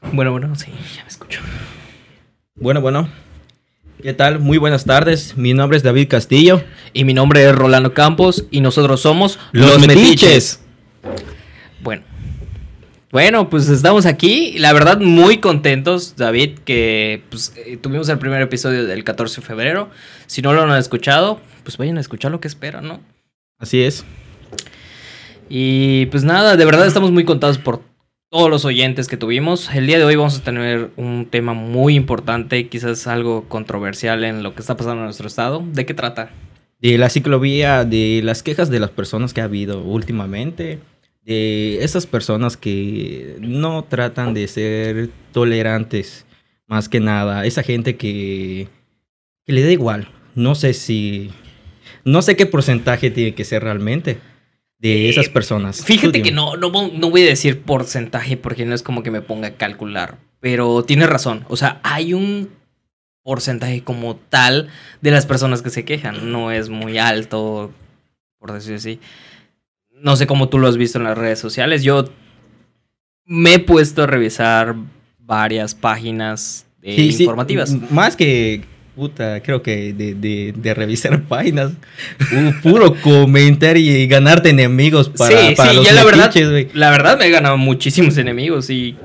Bueno, bueno, sí, ya me escucho. Bueno, bueno. ¿Qué tal? Muy buenas tardes. Mi nombre es David Castillo. Y mi nombre es Rolando Campos y nosotros somos Los Metiches. Bueno. Bueno, pues estamos aquí, la verdad muy contentos, David, que pues, eh, tuvimos el primer episodio del 14 de febrero. Si no lo han escuchado, pues vayan a escuchar lo que esperan, ¿no? Así es. Y pues nada, de verdad estamos muy contados por todos los oyentes que tuvimos. El día de hoy vamos a tener un tema muy importante, quizás algo controversial en lo que está pasando en nuestro estado. ¿De qué trata? De la ciclovía, de las quejas de las personas que ha habido últimamente, de esas personas que no tratan de ser tolerantes, más que nada, esa gente que, que le da igual. No sé si, no sé qué porcentaje tiene que ser realmente de esas Eh, personas. Tú Fíjate que no, no, no voy a decir porcentaje porque no es como que me ponga a calcular, pero tienes razón. O sea, hay un porcentaje como tal de las personas que se quejan. No es muy alto, por decirlo así. No sé cómo tú lo has visto en las redes sociales. Yo me he puesto a revisar varias páginas eh, Sí, sí, informativas. m- Más que, puta, creo que de, de- de revisar páginas, pu- puro comentar y ganarte enemigos para, sí, para sí, los ya la verdad, metiches, güey. la verdad me he ganado muchísimos enemigos y...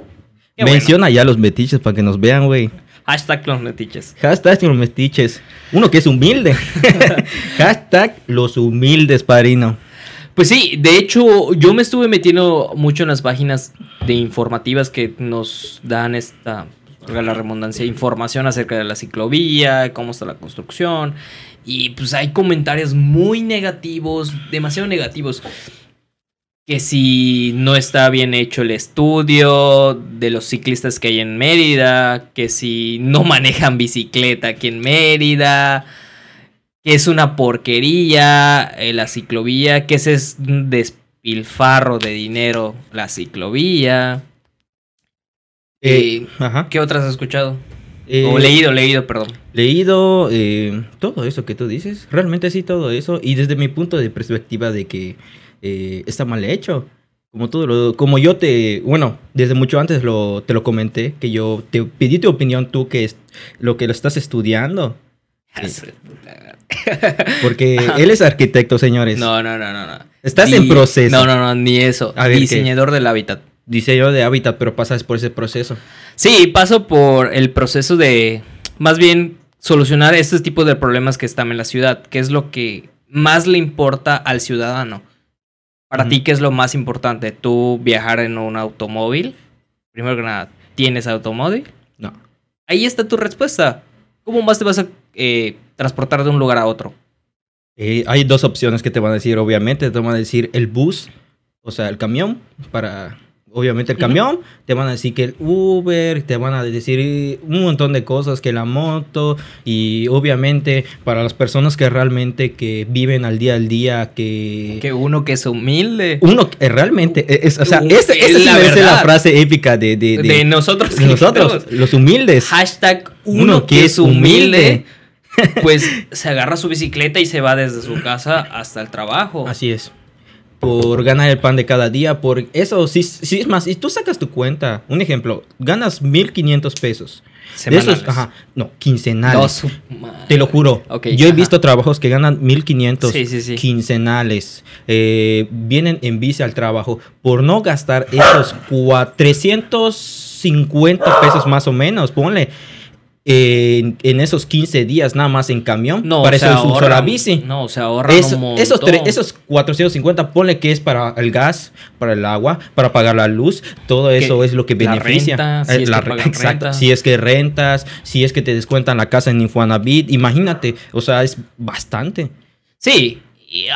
bueno. Menciona ya los metiches para que nos vean, güey. Hashtag los metiches. Hashtag los metiches. Uno que es humilde. Hashtag los humildes, padrino. Pues sí, de hecho, yo me estuve metiendo mucho en las páginas de informativas que nos dan esta, la redundancia, información acerca de la ciclovía, cómo está la construcción. Y pues hay comentarios muy negativos, demasiado negativos. Que si no está bien hecho el estudio de los ciclistas que hay en Mérida, que si no manejan bicicleta aquí en Mérida, que es una porquería eh, la ciclovía, que ese es despilfarro de dinero la ciclovía. Eh, ajá. ¿Qué otras has escuchado? Eh, o leído, leído, perdón. leído eh, todo eso que tú dices, realmente sí todo eso, y desde mi punto de perspectiva de que está mal hecho. Como tú lo- como yo te, bueno, desde mucho antes lo, te lo comenté, que yo te pedí tu opinión tú que es lo que lo estás estudiando, porque él es arquitecto, señores. No, no, no, no, no. Estás Ni- en proceso. No, no, no, ni eso. A ver, ¿qué? Diseñador del hábitat. Diseño de hábitat, pero pasas por ese proceso. Sí, paso por el proceso de, más bien, solucionar este tipo de problemas que están en la ciudad, que es lo que más le importa al ciudadano. Para ti, ¿qué es lo más importante? ¿Tú viajar en un automóvil? Primero que nada, ¿tienes automóvil? No. Ahí está tu respuesta. ¿Cómo más te vas a eh, transportar de un lugar a otro? Eh, hay dos opciones que te van a decir, obviamente. Te van a decir el bus, o sea, el camión, para, obviamente el camión. Te van a decir que el Uber, te van a decir un montón de cosas, que la moto. Y obviamente para las personas que realmente que viven al día al día, que... Que uno que es humilde. Uno que realmente, eh, es, o sea, esa es esa sí la frase épica de, de, de- de nosotros. de nosotros, los humildes. Hashtag uno, que es humilde. Pues se agarra su bicicleta y se va desde su casa hasta el trabajo. Así es. Por ganar el pan de cada día, por eso, sí, sí, es más, si tú sacas tu cuenta, un ejemplo, ganas 1500 pesos. De Semanales. esos, ajá, no, quincenales. No. Te lo juro. Ok, Yo he ajá. visto trabajos que ganan 1500 Sí, sí, sí. quincenales. Eh, vienen en bici al trabajo por no gastar esos cua- 350 pesos más o menos. Ponle en, en esos 15 días nada más en camión. No, para se eso uso la ahorran- bici. No, se ahorran Eso- un esos, montón. esos 450, ponle que es para el gas, para el agua, para pagar la luz, todo eso es lo que la beneficia. renta, si Eh, es la que re- pagan exacto, renta. si es que rentas, si es que te descuentan la casa en Infonavit, imagínate, o sea, es bastante. Sí.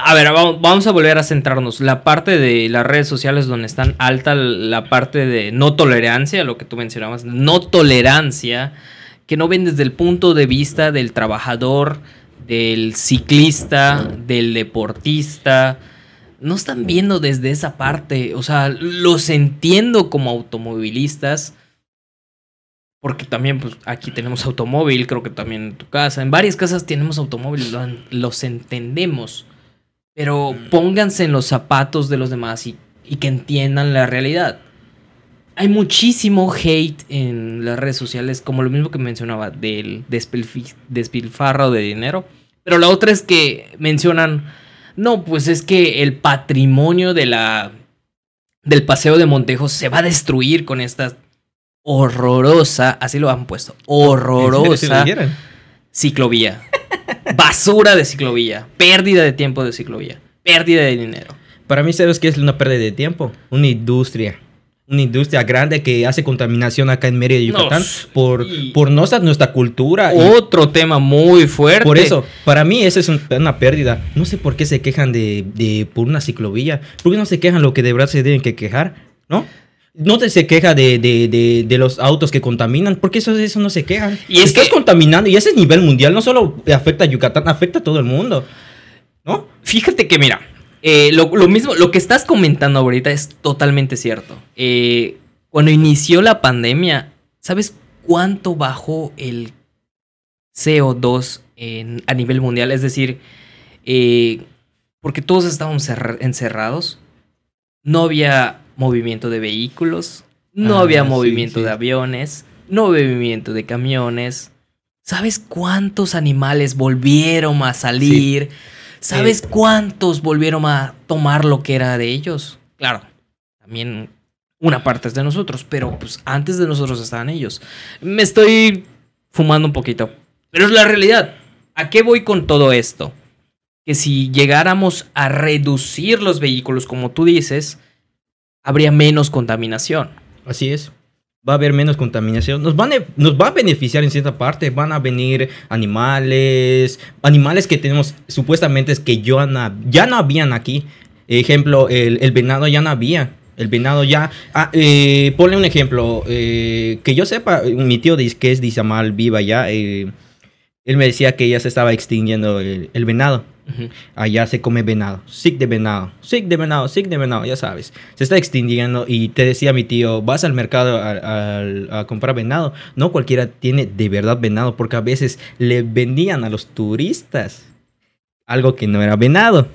a ver, vamos, vamos a volver a centrarnos. La parte de las redes sociales donde están alta la parte de no tolerancia, lo que tú mencionabas, no tolerancia, que no ven desde el punto de vista del trabajador, del ciclista, del deportista. No están viendo desde esa parte. O sea, los entiendo como automovilistas. Porque también, pues, aquí tenemos automóvil, creo que también en tu casa. En varias casas tenemos automóvil, lo- los entendemos. Pero pónganse en los zapatos de los demás y, y que entiendan la realidad. Hay muchísimo hate en las redes sociales, como lo mismo que mencionaba, del despilfarro de dinero. Pero la otra es que mencionan, no, pues es que el patrimonio de la, del Paseo de Montejo se va a destruir con esta horrorosa, así lo han puesto, ¿En serio sí lo horrorosa ciclovía. Basura de ciclovía. Pérdida de tiempo de ciclovía. Pérdida de dinero. Para mí, ¿sabes qué es una pérdida de tiempo? Una industria. Una industria grande que hace contaminación acá en Mérida, Yucatán, por, y- por ser nuestra cultura. y Otro tema muy fuerte. por eso, para mí, esa es un- una pérdida. No sé por qué se quejan de, de- por una ciclovía. ¿Por qué no se quejan lo que de verdad se deben que quejar? ¿No? No te se queja de, de- de- de los autos que contaminan, porque eso, eso no se quejan. Y es Estás que- contaminando y ese es nivel mundial, no solo afecta a Yucatán, afecta a todo el mundo. ¿No? Fíjate que, mira, eh, lo, lo mismo, lo que estás comentando ahorita es totalmente cierto. Eh, cuando inició la pandemia, ¿sabes cuánto bajó el CO2 en- a nivel mundial? Es decir, eh, porque todos estábamos cerra- encerrados, no había movimiento de vehículos, no Ah, había movimiento sí. de aviones, no había movimiento de camiones. ¿Sabes cuántos animales volvieron a salir? ¿Sabes cuántos volvieron a tomar lo que era de ellos? Claro, también una parte es de nosotros, pero pues antes de nosotros estaban ellos. Me estoy fumando un poquito, pero es la realidad. ¿A qué voy con todo esto? Que si llegáramos a reducir los vehículos, como tú dices, habría menos contaminación. Así es. Va a haber menos contaminación. Nos, van nos va a beneficiar en cierta parte. Van a venir animales. Animales que tenemos supuestamente es que ya no, ya no habían aquí. Ejemplo, el, el venado ya no había. El venado ya. Ah, eh, ponle un ejemplo. eh, que yo sepa, mi tío dice que es de Izamal viva ya. eh, él me decía que ya se estaba extinguiendo el venado. Ujú. Allá se come venado, sick de venado, sick de venado, sick de venado, ya sabes. Se está extinguiendo y te decía mi tío, vas al mercado a, comprar venado. No cualquiera tiene de verdad venado porque a veces le vendían a los turistas algo que no era venado.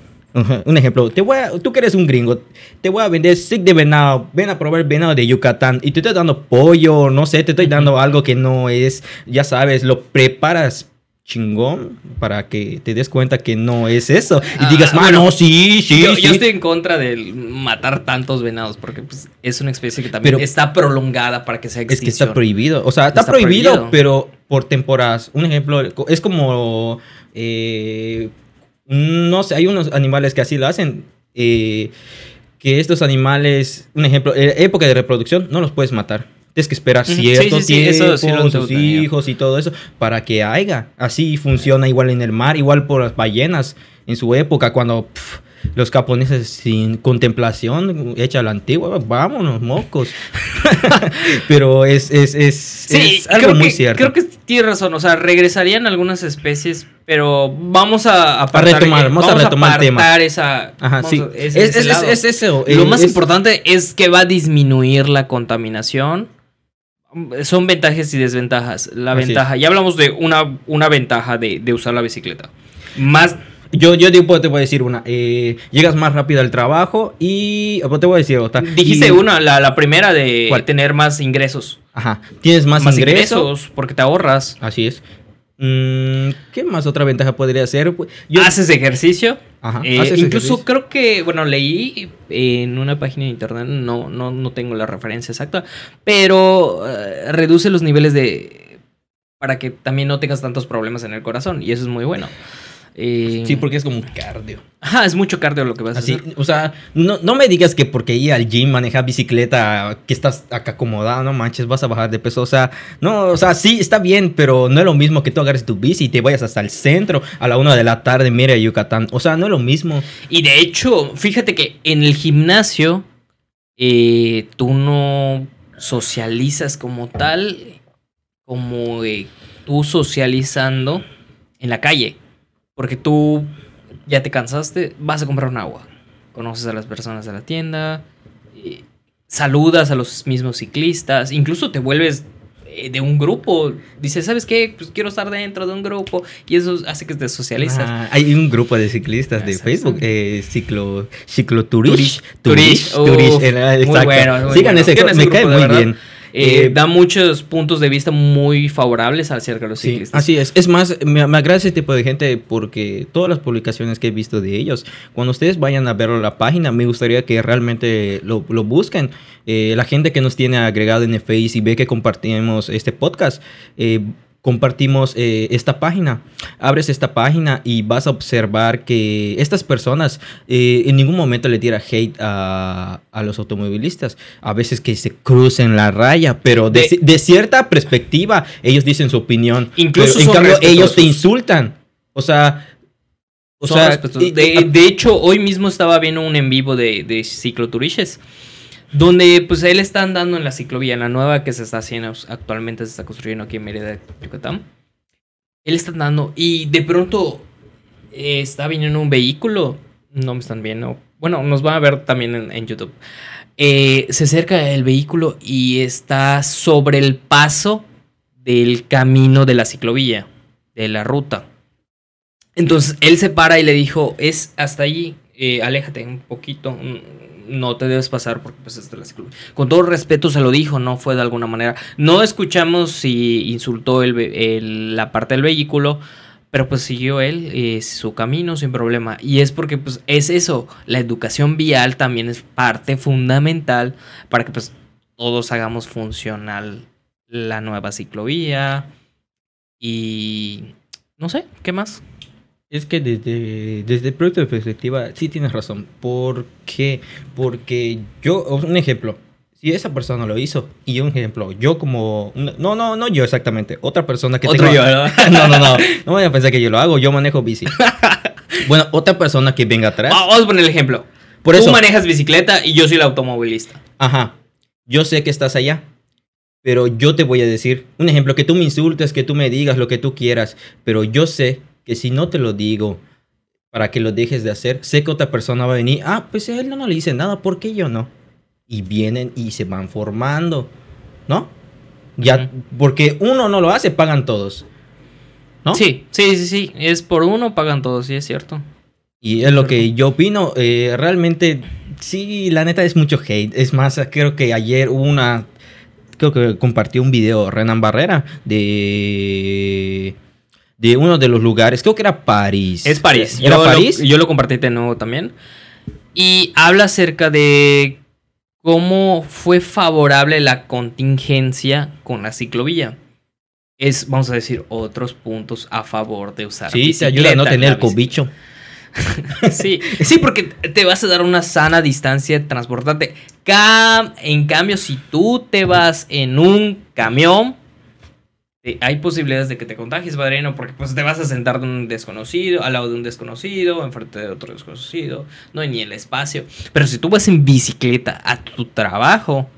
Un ejemplo, te voy tú que eres un gringo, te voy a vender sick de venado, ven a probar venado de Yucatán y te estoy dando pollo, no sé, te estoy dando algo que no es, ya sabes, lo preparas chingón para que te des cuenta que no es eso y Ah, digas, bueno, mano, sí, sí, yo, sí. yo estoy en contra de matar tantos venados porque pues, es una especie que también Pero- está prolongada para que sea Es que extinción. está prohibido. O sea, está, Está prohibido, prohibido. pero por temporadas. Un ejemplo, es como. eh, no sé, hay unos animales que así lo hacen. eh, que estos animales, un ejemplo, eh, época de reproducción, no los puedes matar. Tienes que esperar cierto sí, sí, sí, tiempo, eso sí lo sus hijos y todo eso, para que haya. Así funciona igual en el mar, igual por las ballenas en su época, cuando los japoneses sin contemplación, hecha la antigua, vámonos, mocos. Pero es, es, es, Sí, es algo creo muy que, cierto. Creo que tienes razón. O sea, regresarían algunas especies, pero vamos a apartar, retomar, vamos a retomar el tema. apartar esa. Ajá, vamos sí. a- Es, ese- es, ese es- lado. es eso. Lo eh, más importante es que va a disminuir la contaminación. Son ventajas y desventajas. La Así ventaja, ya hablamos de una, una ventaja de, de usar la bicicleta. Más Yo, yo digo, te voy a decir una. eh, llegas más rápido al trabajo y. Te voy a decir otra. Dijiste Y- una, la, la primera de ¿Cuál? tener más ingresos. Ajá. Tienes más, Más, ingresos. ingresos, porque te ahorras. Así es. Mm, ¿Qué más otra ventaja podría ser? Pues, Yo, Haces ejercicio. Ajá, Eh, haces incluso ejercicio. creo que, bueno, leí en una página de internet, no, no, no tengo la referencia exacta, pero eh, reduce los niveles de... para que también no tengas tantos problemas en el corazón, y eso es muy bueno. Eh, Sí, porque es como cardio. Ajá, es mucho cardio lo que vas a hacer. o sea, no, no me digas que porque ir al gym, manejar bicicleta, que estás acá acomodado, no manches, vas a bajar de peso. O sea, no, o sea, sí, está bien, pero no es lo mismo que tú agarres tu bici y te vayas hasta el centro a la una de la tarde, mira Yucatán. O sea, no es lo mismo. Y de hecho, fíjate que en el gimnasio eh, tú no socializas como tal, como eh, tú socializando en la calle. Porque tú ya te cansaste, vas a comprar un agua. Conoces a las personas de la tienda, eh, saludas a los mismos ciclistas, incluso te vuelves eh, de un grupo. Dice, ¿sabes qué? Pues quiero estar dentro de un grupo. Y eso hace que te socializas. Ah, hay un grupo de ciclistas de. Facebook, eh, ciclo, cicloturish. Turish. Turish. Turish, muy bueno, muy Sigan bueno. ese, me grupo, cae muy bien. Eh, Eh, da muchos puntos de vista muy favorables acerca de los Sí, ciclistas. así es. Es más, me, me agrada ese tipo de gente porque todas las publicaciones que he visto de ellos, cuando ustedes vayan a ver la página, me gustaría que realmente lo, lo busquen. Eh, la gente que nos tiene agregado en el Face y ve que compartimos este podcast, eh, compartimos eh, esta página. Abres esta página y vas a observar que estas personas eh, en ningún momento le tira hate a, a los automovilistas. A veces que se crucen la raya, pero de, De- de cierta perspectiva ellos dicen su opinión. Incluso pero en cambio ellos te insultan. O sea... O sea, de hecho, hoy mismo estaba viendo un en vivo de, de cicloturiches. Donde pues él está andando en la ciclovía, en la nueva que se está haciendo actualmente, se está construyendo aquí en Mérida, Yucatán. Él está andando y de pronto eh, está viniendo un vehículo. No me están viendo. Bueno, nos van a ver también en, YouTube. Eh, se acerca el vehículo y está sobre el paso del camino de la ciclovía, de la ruta. Entonces él se para y le dijo, es hasta allí, eh, aléjate un poquito, no te debes pasar porque pues es de la ciclovía. Con todo respeto se lo dijo, no fue de alguna manera. No escuchamos si insultó el- la parte del vehículo, pero pues siguió él eh, su camino sin problema. Y es porque pues es eso, la educación vial también es parte fundamental para que pues todos hagamos funcional la nueva ciclovía y no sé, ¿qué más? Es que desde, desde el proyecto de perspectiva, sí tienes razón. ¿Por qué? Porque yo, un ejemplo, si esa persona lo hizo, y un ejemplo, yo como, no, no, no yo exactamente, otra persona que Otro tenga- yo, ¿no? no, no, no, no voy a pensar que yo lo hago, yo manejo bici. bueno, otra persona que venga atrás. Va- Vamos a poner el ejemplo. Por Tú eso, manejas bicicleta y yo soy el automovilista. ajá, yo sé que estás allá, pero yo te voy a decir, un ejemplo, que tú me insultes, que tú me digas lo que tú quieras, pero yo sé que si no te lo digo para que lo dejes de hacer, sé que otra persona va a venir, ah, pues a él no, no le dice nada, ¿por qué yo no? Y vienen y se van formando, ¿no? Ya, porque uno no lo hace, pagan todos, ¿no? Sí, sí, sí, sí. Es por uno, pagan todos, sí, es cierto. Y es lo que yo opino. eh, realmente, sí, la neta es mucho hate. Es más, creo que ayer hubo una. Creo que compartió un video Renan Barrera de. De uno de los lugares. Creo que era París. Es París. ¿Era yo París? Lo, yo lo compartí de nuevo también. Y habla acerca de cómo fue favorable la contingencia con la ciclovía. Es, vamos a decir, otros puntos a favor de usar Sí, te ayuda a no tener cobicho. Sí, sí, porque te vas a dar una sana distancia de transportarte. Cam- en cambio, si tú te vas en un camión, hay posibilidades de que te contagies, padrino, porque pues te vas a sentar de un desconocido, al lado de un desconocido, enfrente de otro desconocido, no hay ni el espacio. Pero si tú vas en bicicleta a tu trabajo,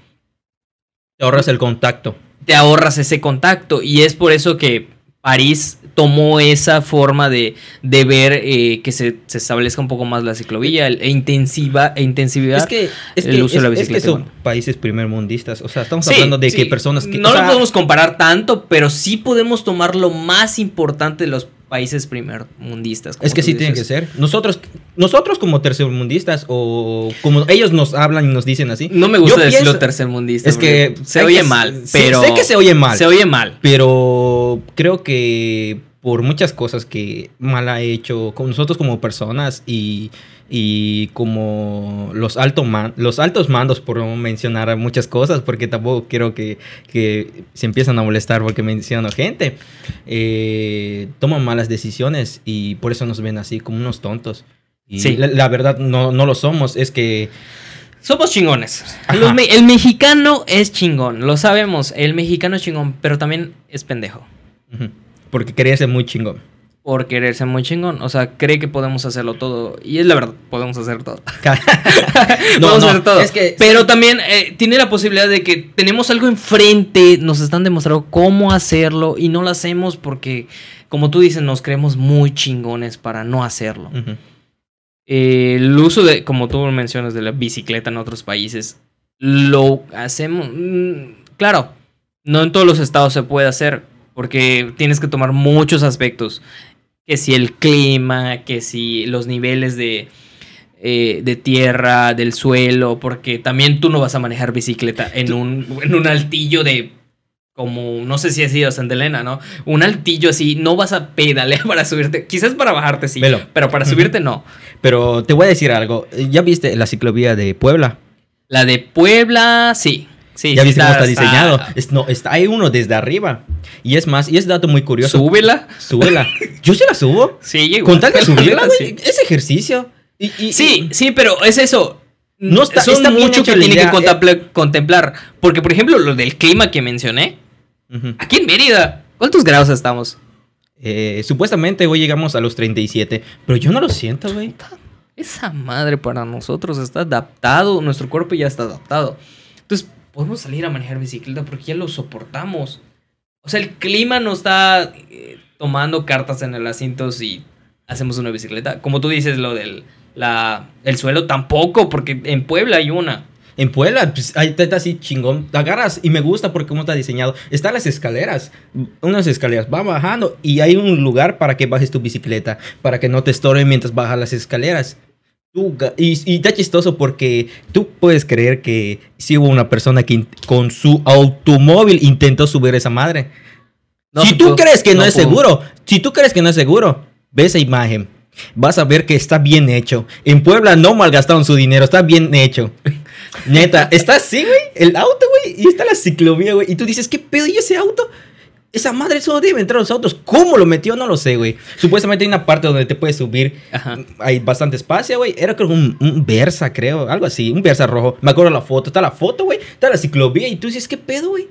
Te ahorras el contacto. te ahorras ese contacto. Y es por eso que París tomó esa forma de, de ver eh, que se, se establezca un poco más la ciclovía e intensiva e intensividad. Es que, es el que, uso de la es- es que bicicleta, son bueno. países primermundistas. O sea, estamos Sí, hablando de sí. que personas que. No o lo sea, podemos comparar tanto, pero sí podemos tomar lo más importante de los países primermundistas. Es que sí tiene que dices. ser. Nosotros, nosotros como tercermundistas o como ellos nos hablan y nos dicen así. No me gusta decirlo tercermundista. Es que se oye que- mal, pero. sé que se oye mal. Se oye mal. Pero creo que por muchas cosas que mal ha hecho con nosotros como personas y, y como los, alto man- los altos mandos, por no mencionar muchas cosas, porque tampoco quiero que, que se empiezan a molestar porque menciono gente, eh, toman malas decisiones y por eso nos ven así como unos tontos. Y Sí. la, la verdad no, no lo somos, es que... Somos chingones. Ajá. Los me- el mexicano es chingón, lo sabemos. El mexicano es chingón, pero también es pendejo. Porque quería ser muy chingón. Por querer ser muy chingón. O sea, cree que podemos hacerlo todo. Y es la verdad, podemos hacer todo. No, podemos no, hacer todo. es que- Pero también eh, tiene la posibilidad de que tenemos algo enfrente, nos están demostrando cómo hacerlo y no lo hacemos porque, como tú dices, nos creemos muy chingones para no hacerlo. Eh, el uso de, como tú mencionas, de la bicicleta en otros países, lo hacemos. mm, claro, no en todos los estados se puede hacer, porque tienes que tomar muchos aspectos. Que si el clima, que si los niveles de, eh, de tierra, del suelo, porque también tú no vas a manejar bicicleta en un, en un altillo de como, no sé si ha sido Santa Elena, ¿no? Un altillo así, no vas a pedalear para subirte, quizás para bajarte sí, Velo. pero para subirte no. Pero te voy a decir algo. ¿Ya viste la ciclovía de Puebla? La de Puebla, sí. Sí, ya sí viste cómo está diseñado. Es- no, está, hay uno desde arriba. Y es más, y es dato muy curioso. Súbela. Súbela. Yo se la subo. Sí, igual. Con tal de subirla, Sí. güey. Es ejercicio. Y, y- Sí, sí, pero es eso. No está- Son está bien mucho que tiene que contempla- contemplar. Porque, por ejemplo, lo del clima que mencioné, aquí en Mérida, ¿cuántos grados estamos? Eh, supuestamente hoy llegamos a los 37. Pero yo no lo siento, güey. Esa madre para nosotros está adaptado, nuestro cuerpo ya está adaptado. Entonces, podemos salir a manejar bicicleta porque ya lo soportamos. O sea, el clima no está eh, tomando cartas en el asiento si hacemos una bicicleta. Como tú dices, lo del la, el suelo tampoco, porque en Puebla hay una. En Puebla, pues, ahí está así chingón. Agarras y me gusta porque cómo está diseñado. Están las escaleras, unas escaleras, va bajando y hay un lugar para que bajes tu bicicleta, para que no te estorben mientras bajas las escaleras. Y, y está chistoso porque tú puedes creer que sí hubo una persona que con su automóvil intentó subir esa madre. No si tú pudo. crees que no, No es seguro, si tú crees que no es seguro, ve esa imagen. Vas a ver que está bien hecho. En Puebla no malgastaron su dinero, está bien hecho. Neta, está así, güey, el auto, güey, y está la ciclovía, güey. Y tú dices, ¿qué pedo? ¿Y ese auto? Esa madre solo debe entrar a los autos. ¿Cómo lo metió? No lo sé, güey. Supuestamente hay una parte donde te puedes subir. Ajá. Hay bastante espacio, güey. Era creo un, un Versa, creo. Algo así. Un Versa rojo. Me acuerdo la foto. Está la foto, güey. Está la ciclovía. Y tú dices, ¿qué pedo, güey?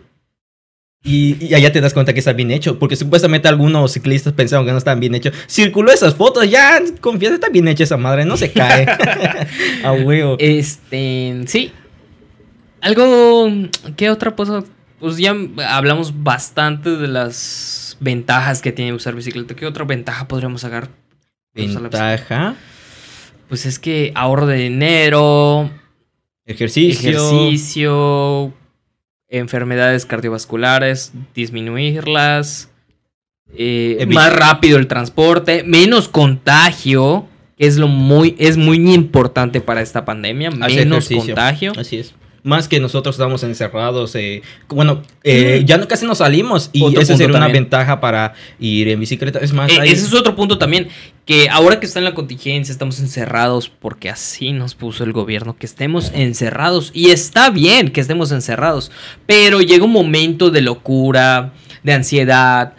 Y, y allá te das cuenta que está bien hecho. Porque supuestamente algunos ciclistas pensaron que no estaban bien hechos. Circuló esas fotos. Ya, confianza, está bien hecha esa madre. No se cae. a huevo. Este, sí. Algo, ¿qué otra cosa? Pues ya hablamos bastante de las ventajas que tiene usar bicicleta. ¿Qué otra ventaja podríamos sacar? Ventaja. Pues es que ahorro de dinero, Ejercicio. ejercicio, enfermedades cardiovasculares, disminuirlas, eh, más rápido el transporte, menos contagio, que es lo muy, es muy importante para esta pandemia, menos contagio. Así es. Más que nosotros estamos encerrados. eh, bueno, eh, Mm. ya no, casi no salimos. Y Otro esa sería una ventaja para ir en bicicleta. Es más, Eh, hay- ese es otro punto también, que ahora que está en la contingencia estamos encerrados porque así nos puso el gobierno, que estemos encerrados. Y está bien que estemos encerrados, pero llega un momento de locura, de ansiedad,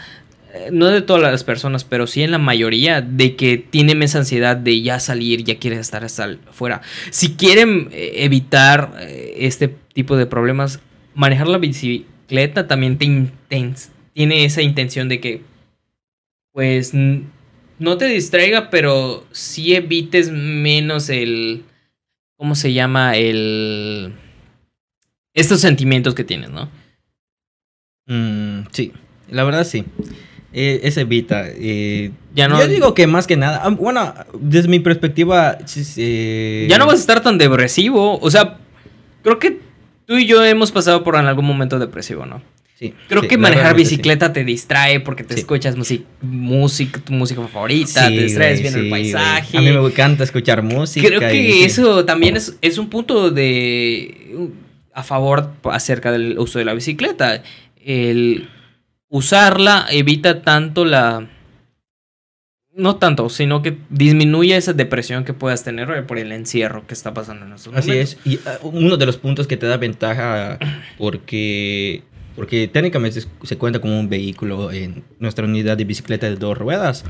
no de todas las personas, pero sí en la mayoría, de que tienen esa ansiedad de ya salir, ya quieren estar hasta afuera. Si quieren eh, evitar eh, este tipo de problemas, manejar la bicicleta también te tiene esa intención de que pues no te distraiga, pero sí evites menos el, ¿cómo se llama? El... Estos sentimientos que tienes, ¿no? Mm, sí, la verdad sí. Eh, es evita. eh, Ya no- Yo digo que más que nada. Bueno, desde mi perspectiva. eh, Ya no vas a estar tan depresivo, o sea, creo que tú y yo hemos pasado por en algún momento depresivo, ¿no? sí, Creo sí, que manejar sí. bicicleta te distrae porque te escuchas music- música, tu música favorita, te distraes viendo el güey. paisaje. A mí me encanta escuchar música. Creo que y eso también es, es un punto de a favor acerca del uso de la bicicleta. El usarla evita tanto la no tanto, sino que disminuye esa depresión que puedas tener eh, por el encierro que está pasando en estos Así momentos. es. Y ah, uno de los puntos que te da ventaja porque, porque técnicamente se- cuenta como un vehículo en nuestra unidad de bicicleta de dos ruedas.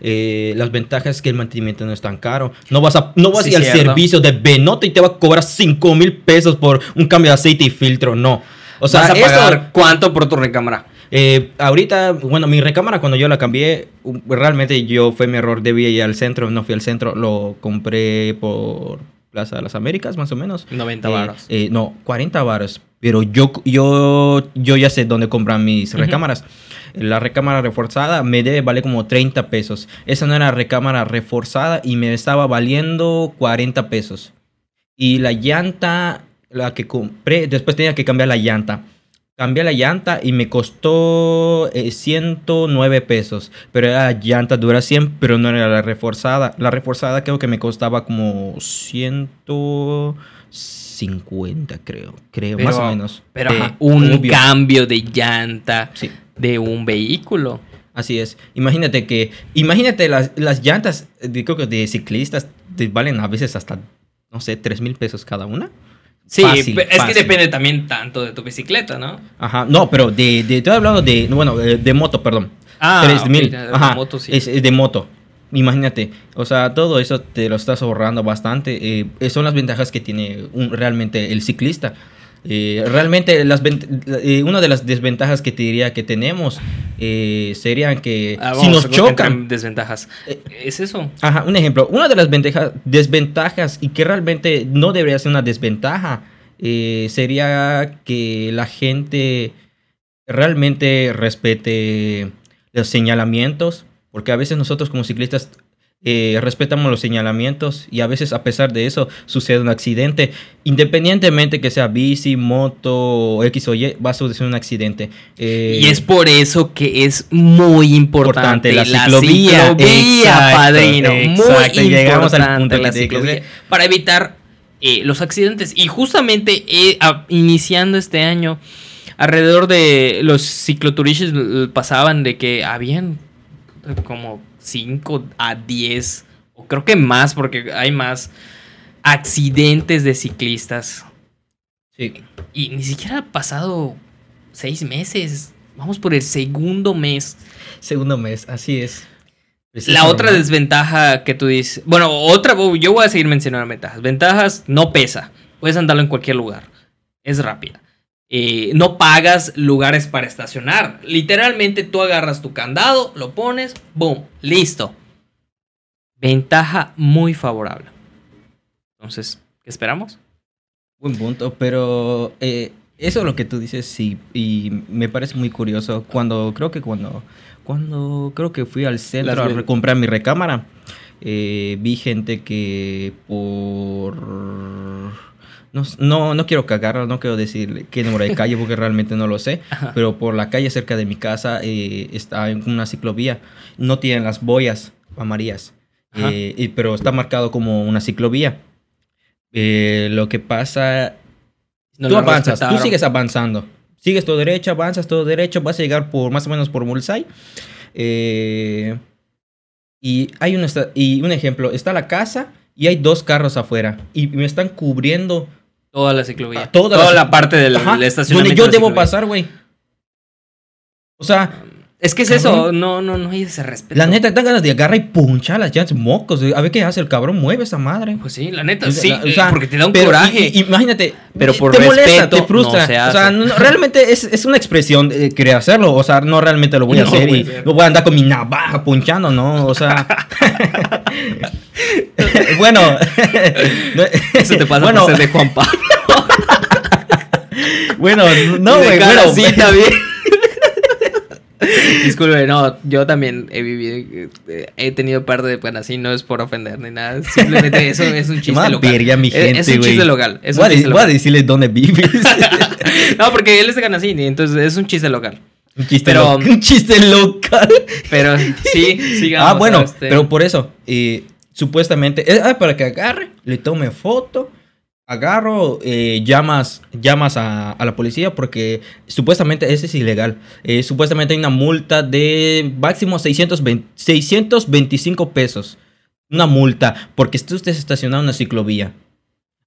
eh, las ventajas es que el mantenimiento no es tan caro. No vas a, no vas Sí, a ir al servicio de Benotto y te va a cobrar 5 mil pesos por un cambio de aceite y filtro. No. O sea, ¿Vas a esto- pagar cuánto por tu recámara? Eh, ahorita, bueno, mi recámara cuando yo la cambié, realmente yo fue mi error, debía ir al centro, no fui al centro, lo compré por Plaza de las Américas, más o menos. 90 Eh, varos. eh, no, 40 varos. Pero yo, yo, yo ya sé dónde compran mis recámaras. La recámara reforzada me debe valer como 30 pesos. Esa no era recámara reforzada y me estaba valiendo 40 pesos. Y la llanta, la que compré, después tenía que cambiar la llanta. Cambié la llanta y me costó eh, 109 pesos. Pero era llanta dura 100, pero no era la reforzada. La reforzada creo que me costaba como 150, creo. Creo, más o menos. Pero Eh, un obvio. cambio de llanta Sí. de un vehículo. Así es. Imagínate que, imagínate las, las llantas, de, creo que de ciclistas, te valen a veces hasta, no sé, 3 mil pesos cada una. Sí, Fácil, es fácil. que depende también tanto de tu bicicleta, ¿no? Ajá, no, pero de, de estoy hablando de, bueno, de, de moto, perdón. Ah, 3 mil. ok, de Ajá, moto, sí. es, es de moto. Imagínate, o sea, todo eso te lo estás ahorrando bastante. eh, son las ventajas que tiene un- realmente el ciclista. Eh, realmente, las eh, una de las desventajas que te diría que tenemos eh, serían que Ah, si nos chocan, desventajas. Eh, es eso. Ajá, un ejemplo. Una de las ventajas, desventajas y que realmente no debería ser una desventaja sería que la gente realmente respete los señalamientos, porque a veces nosotros como ciclistas eh, respetamos los señalamientos y a veces a pesar de eso sucede un accidente, independientemente que sea bici, moto, X o Y, va a suceder un accidente. Eh, y es por eso que es muy importante, Importante, la la ciclovía, ciclovía, exacto, padrino. exacto, Muy llegamos al punto la ciclovía, para evitar eh, los accidentes. Y justamente eh, a- iniciando este año, alrededor de los cicloturistas pasaban de que habían como 5 a 10, o creo que más, porque hay más accidentes de ciclistas. sí. Y ni siquiera ha pasado seis meses. Vamos por el segundo mes. Segundo mes, así es. La otra desventaja que tú dices. Bueno, otra, yo voy a seguir mencionando ventajas. Ventajas, no pesa. Puedes andarlo en cualquier lugar. Es rápida. Eh, no pagas lugares para estacionar. Literalmente tú agarras tu candado, lo pones, boom, listo. Ventaja muy favorable. Entonces, ¿qué esperamos? Buen punto, pero eh, eso es lo que tú dices, sí, y me parece muy curioso. Cuando, creo que cuando, cuando creo que fui al centro Las a comprar mi recámara, eh, vi gente que por... No, no, no quiero cagarla, no quiero decir qué número de calle porque realmente no lo sé, Ajá. pero por la calle cerca de mi casa eh, está una ciclovía. No tienen las boyas amarillas, eh, y- pero está marcado como una ciclovía. Eh, lo que pasa No tú avanzas, tú sigues avanzando. Sigues todo derecho, avanzas todo derecho, vas a llegar por más o menos por Mulsay. Eh, y hay un, y un ejemplo, está la casa y hay dos carros afuera y me están cubriendo Toda la ciclovía. Ah, toda toda, la la, parte del, Ajá, del estacionamiento. donde yo de la debo ciclovía. pasar, güey. O sea, Es que es Cabrón. eso, no, no, no hay ese respeto. la neta, te dan ganas de agarrar y punchar las llantas mocos. A ver qué hace el cabrón, mueve esa madre. Pues sí, la neta, sí, la- o sea, porque te da un pero coraje. imagínate, Pero por te molesta, respeto, te frustra. no se O sea, hace. no- no, realmente es, es una expresión eh, querer hacerlo. O sea, no realmente lo voy a hacer y ser. no voy a andar con mi navaja punchando, ¿no? O sea. bueno. Eso te pasa bueno, por ser de Juan Pablo. bueno, no, De güey. Bueno, sí, está bien. Disculpe, no, yo también he vivido, eh, he tenido parte de, bueno, así no es por ofender ni nada, simplemente eso es un chiste local. verga, mi Es- gente, es un chiste local, es un voy, a, chiste de- voy a local. decirles dónde vives. No, porque él es de Ganasini, entonces es un chiste local. un chiste Pero- local. Un chiste local. Pero sí, sigamos. ah, bueno, este, pero por eso, eh, supuestamente, eh, ah, para que agarre, le tome foto, agarro, eh, llamas, llamas a, a la policía porque supuestamente ese es ilegal. Eh, supuestamente hay una multa de máximo 620 625 pesos. Una multa porque esté usted estacionado en una ciclovía.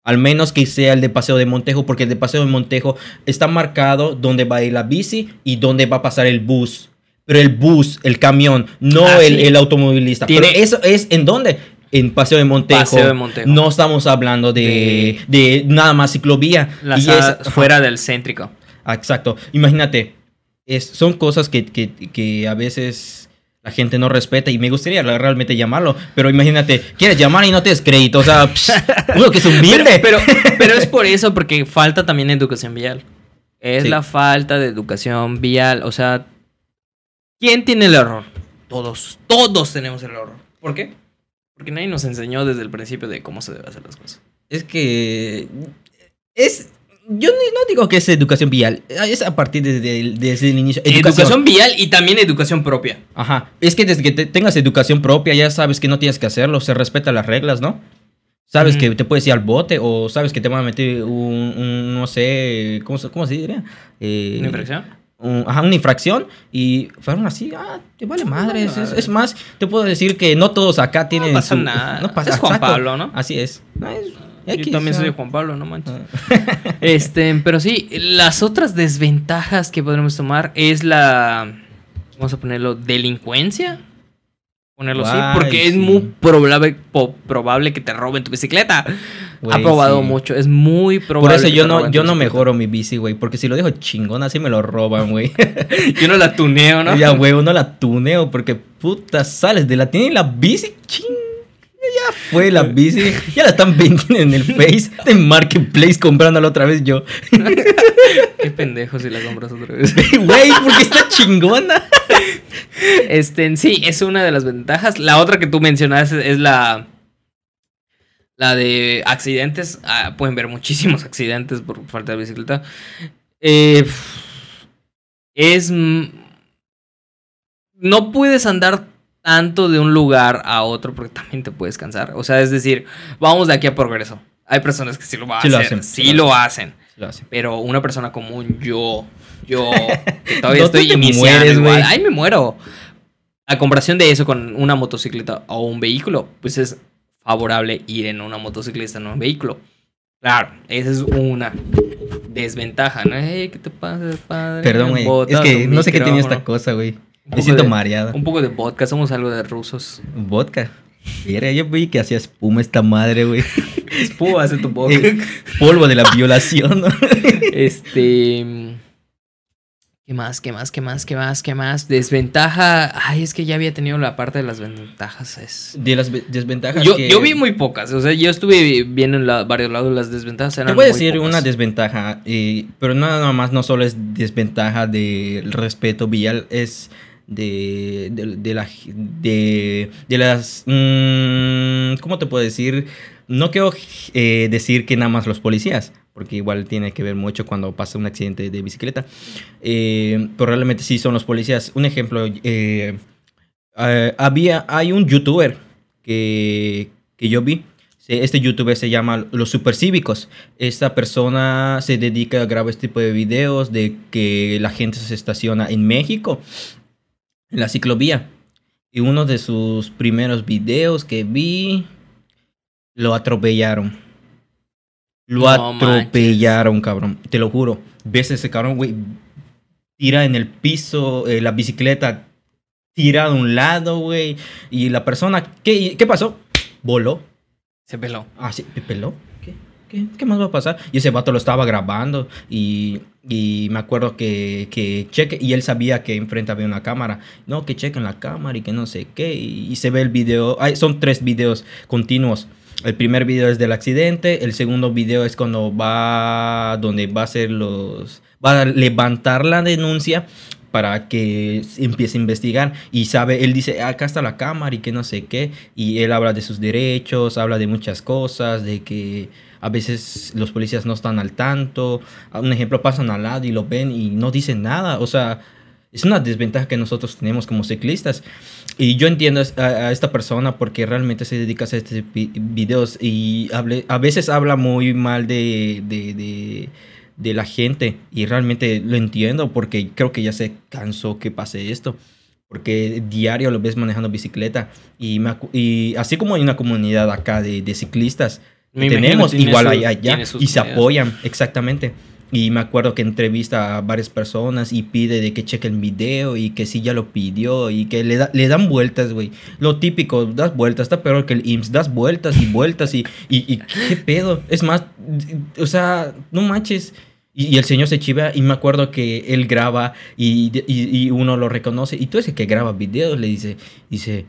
Al menos que sea el de Paseo de Montejo, porque el de Paseo de Montejo está marcado donde va a ir la bici y donde va a pasar el bus. Pero el bus, el camión, no Ah, el, sí. el automovilista. Tiene- Pero eso es en dónde? En Paseo de Montejo. Paseo de Montejo. No estamos hablando de, de nada más ciclovía. las y es, fuera del céntrico. Exacto. Imagínate, es, son cosas que, que- que a veces la gente no respeta y me gustaría realmente llamarlo, pero imagínate, quieres llamar y no te des crédito, o sea, pss, uno que es humilde. Pero, pero es por eso, porque falta también educación vial. Es Sí. la falta de educación vial. O sea, ¿quién tiene el error? Todos. Todos tenemos el error. ¿Por qué? Porque nadie nos enseñó desde el principio de cómo se debe hacer las cosas. Es que es Yo no digo que es educación vial, es a partir desde el, desde el inicio. Educación. vial y también educación propia. Ajá, es que desde que te- tengas educación propia ya sabes que no tienes que hacerlo, se respeta las reglas, ¿no? Sabes que te puedes ir al bote o sabes que te van a meter un, un, no sé, ¿cómo, se- cómo se diría? Eh, ¿Una infracción? Un- ajá, una infracción y fueron así, ah, te vale madre. Es, más, te puedo decir que no todos acá tienen pasa su- nada. No pasa Es Juan exacto. Pablo, ¿no? Así es. No, es Yo también soy Juan Pablo, no manches. Este, pero sí, las otras desventajas que podremos tomar es la. Vamos a ponerlo, delincuencia. Ponerlo así, porque es muy probable, po- probable que te roben tu bicicleta. Güey, ha probado sí. mucho, es muy probable. Por eso yo no, yo no mejoro mi bici, güey. Porque si lo dejo chingón, así me lo roban, güey. Yo no la tuneo, ¿no? Ya, güey, no la tuneo. Porque puta, sales de la tienda y la bici, ching. Ya fue la bici. Ya la están vendiendo en el Face de Marketplace comprándola otra vez yo. Qué pendejo si la compras otra vez. Güey, porque está chingona. Este, en sí, es una de las ventajas. La otra que tú mencionaste es la. La de accidentes. Ah, pueden ver muchísimos accidentes por falta de bicicleta. Eh, es. No puedes andar tanto de un lugar a otro porque también te puedes cansar. O sea, es decir, vamos de aquí a progreso. Hay personas que sí lo van a Sí lo hacer. hacen, sí sí lo lo hacen. Lo. Pero una persona común, yo, yo, que todavía No, estoy iniciando mueres, igual, ay, me muero. A comparación de eso con una motocicleta o un vehículo, pues es favorable ir en una motocicleta, no en un vehículo. Claro, esa es una desventaja, ¿no? Ey, ¿Qué te pasa, padre? Perdón, güey. Es que no sé qué tiene esta cosa, güey. Un Me poco siento de-. Un poco de vodka, somos algo de rusos. Vodka. Mira, yo vi que hacía espuma esta madre, güey. Pú, hace tu boca. Eh, Polvo de la violación, ¿no? Este. ¿Qué más? ¿Qué más? ¿Qué más? ¿Qué más? ¿Qué más? Desventaja. Ay, es que ya había tenido la parte de las ventajas. Es... De las ve- desventajas Yo, que... yo vi muy pocas. O sea, yo estuve viendo en la- varios lados las desventajas. Eran Te voy a decir pocas. una desventaja, eh, pero nada más no solo es desventaja del respeto vial, es de, de, de de, de las... mm, ¿Cómo te puedo decir? No quiero eh, decir que nada más los policías, porque igual tiene que ver mucho cuando pasa un accidente de bicicleta, eh, pero realmente sí son los policías. Un ejemplo, eh, eh, había, hay un youtuber que, que yo vi, este youtuber se llama Los Supercívicos. Esta persona se dedica a grabar este tipo de videos de que la gente se estaciona en México, en la ciclovía. Y uno de sus primeros videos que vi, lo atropellaron. Lo No atropellaron, cabrón. Te lo juro. Ves ese cabrón, güey. Tira en el piso eh, la bicicleta, tira de un lado, güey. Y la persona, ¿qué, ¿qué pasó? Voló. Se peló. Ah, sí, ¿me peló? ¿Qué, qué, qué más va a pasar? Y ese vato lo estaba grabando y, y me acuerdo que, que cheque, y él sabía que enfrente había una cámara. No, que chequen la cámara y que no sé qué. Y, se ve el video, ay, son tres videos continuos. El primer video es del accidente, el segundo video es cuando va, donde va a ser los, va a levantar la denuncia para que empiece a investigar y sabe, él dice, acá está la cámara y que no sé qué, y él habla de sus derechos, habla de muchas cosas, de que a veces los policías no están al tanto, un ejemplo, pasan al lado y lo ven y no dicen nada, o sea, es una desventaja que nosotros tenemos como ciclistas. Y yo entiendo a, a esta persona porque realmente se dedica a hacer este vi- videos y hable- a veces habla muy mal de, de, de- de la gente y realmente lo entiendo porque creo que ya se cansó que pase esto. Porque diario lo ves manejando bicicleta y, me y así como hay una comunidad acá de, ciclistas, Me tenemos igual hay allá y se apoyan, exactamente. Y me acuerdo que entrevista a varias personas y pide de que chequen video y que sí ya lo pidió y que le, da- le dan vueltas, güey. Lo típico, das vueltas, está peor que el IMSS, das vueltas y vueltas y, y, y qué pedo. Es más, o sea, no manches. Y, y el señor se chiva y me acuerdo que él graba y, y- y uno lo reconoce. Y tú ese que graba videos le dice, dice,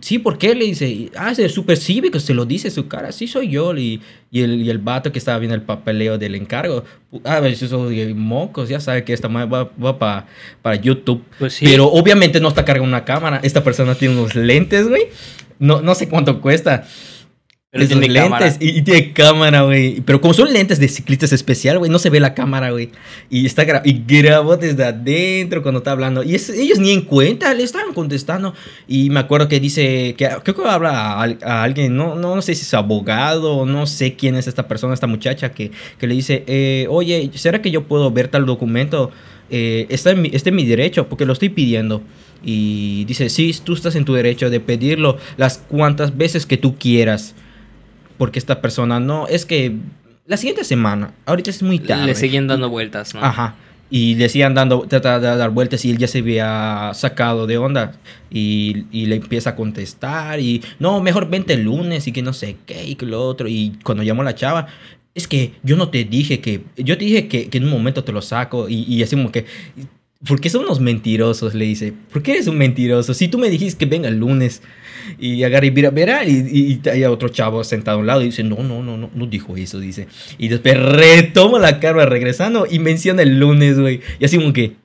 sí, ¿por qué? Le dice, ah, es el super cívico, se lo dice su cara, sí soy yo. Y, y, el, y el vato que estaba viendo el papeleo del encargo, ah, pues esos mocos, ya sabe que esta madre va, va pa- para YouTube. Pues sí. Pero obviamente no está cargando una cámara. Esta persona tiene unos lentes, güey. No, no sé cuánto cuesta. Pero tiene lentes cámara. Y, y tiene cámara, güey. Pero como son lentes de ciclistas especial, güey, no se ve la cámara, güey. Y está gra- y grabó desde adentro cuando está hablando. Y es- ellos ni en cuenta, le estaban contestando. Y me acuerdo que dice, que creo que habla a, a alguien, no, no, no sé si es abogado no sé quién es esta persona, esta muchacha, que, que le dice, eh, oye, ¿será que yo puedo ver tal documento? Eh, está, en mi, está en mi derecho porque lo estoy pidiendo. Y dice, sí, tú estás en tu derecho de pedirlo las cuantas veces que tú quieras. Porque esta persona no, es que la siguiente semana, ahorita es muy tarde. Le seguían dando vueltas, ¿no? Ajá. Y le siguen dando, trata de dar vueltas y él ya se había sacado de onda. Y, y le empieza a contestar y, no, mejor vente el lunes y que no sé qué y que lo otro. Y cuando llamó la chava, es que yo no te dije que, yo te dije que, que en un momento te lo saco y, y así como que, ¿por qué son unos mentirosos? Le dice, ¿por qué eres un mentiroso? Si tú me dijiste que venga el lunes. Y agarra y mira, verá, y, y, y hay otro chavo sentado a un lado y dice, no, no, no, no, no dijo eso, dice. Y después retoma la carga regresando y menciona el lunes, güey. Y así como que,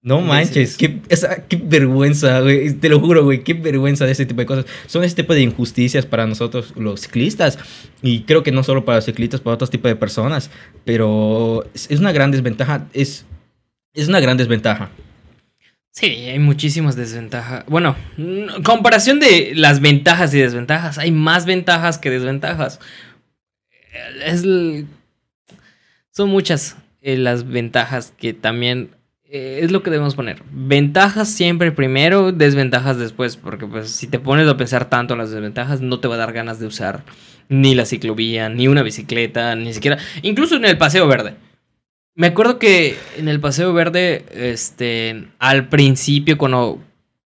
no manches, qué, esa, qué vergüenza, güey. Te lo juro, güey, qué vergüenza de ese tipo de cosas. Son ese tipo de injusticias para nosotros los ciclistas. Y creo que no solo para los ciclistas, para otros tipos de personas. Pero es una gran desventaja, es, es una gran desventaja. Sí, hay muchísimas desventajas. Bueno, en comparación de las ventajas y desventajas, hay más ventajas que desventajas. Es el- Son muchas eh, las ventajas que también eh, es lo que debemos poner. Ventajas siempre primero, desventajas después, porque pues si te pones a pensar tanto en las desventajas, no te va a dar ganas de usar ni la ciclovía, ni una bicicleta, ni siquiera, incluso en el paseo verde. Me acuerdo que en el Paseo Verde, este, al principio cuando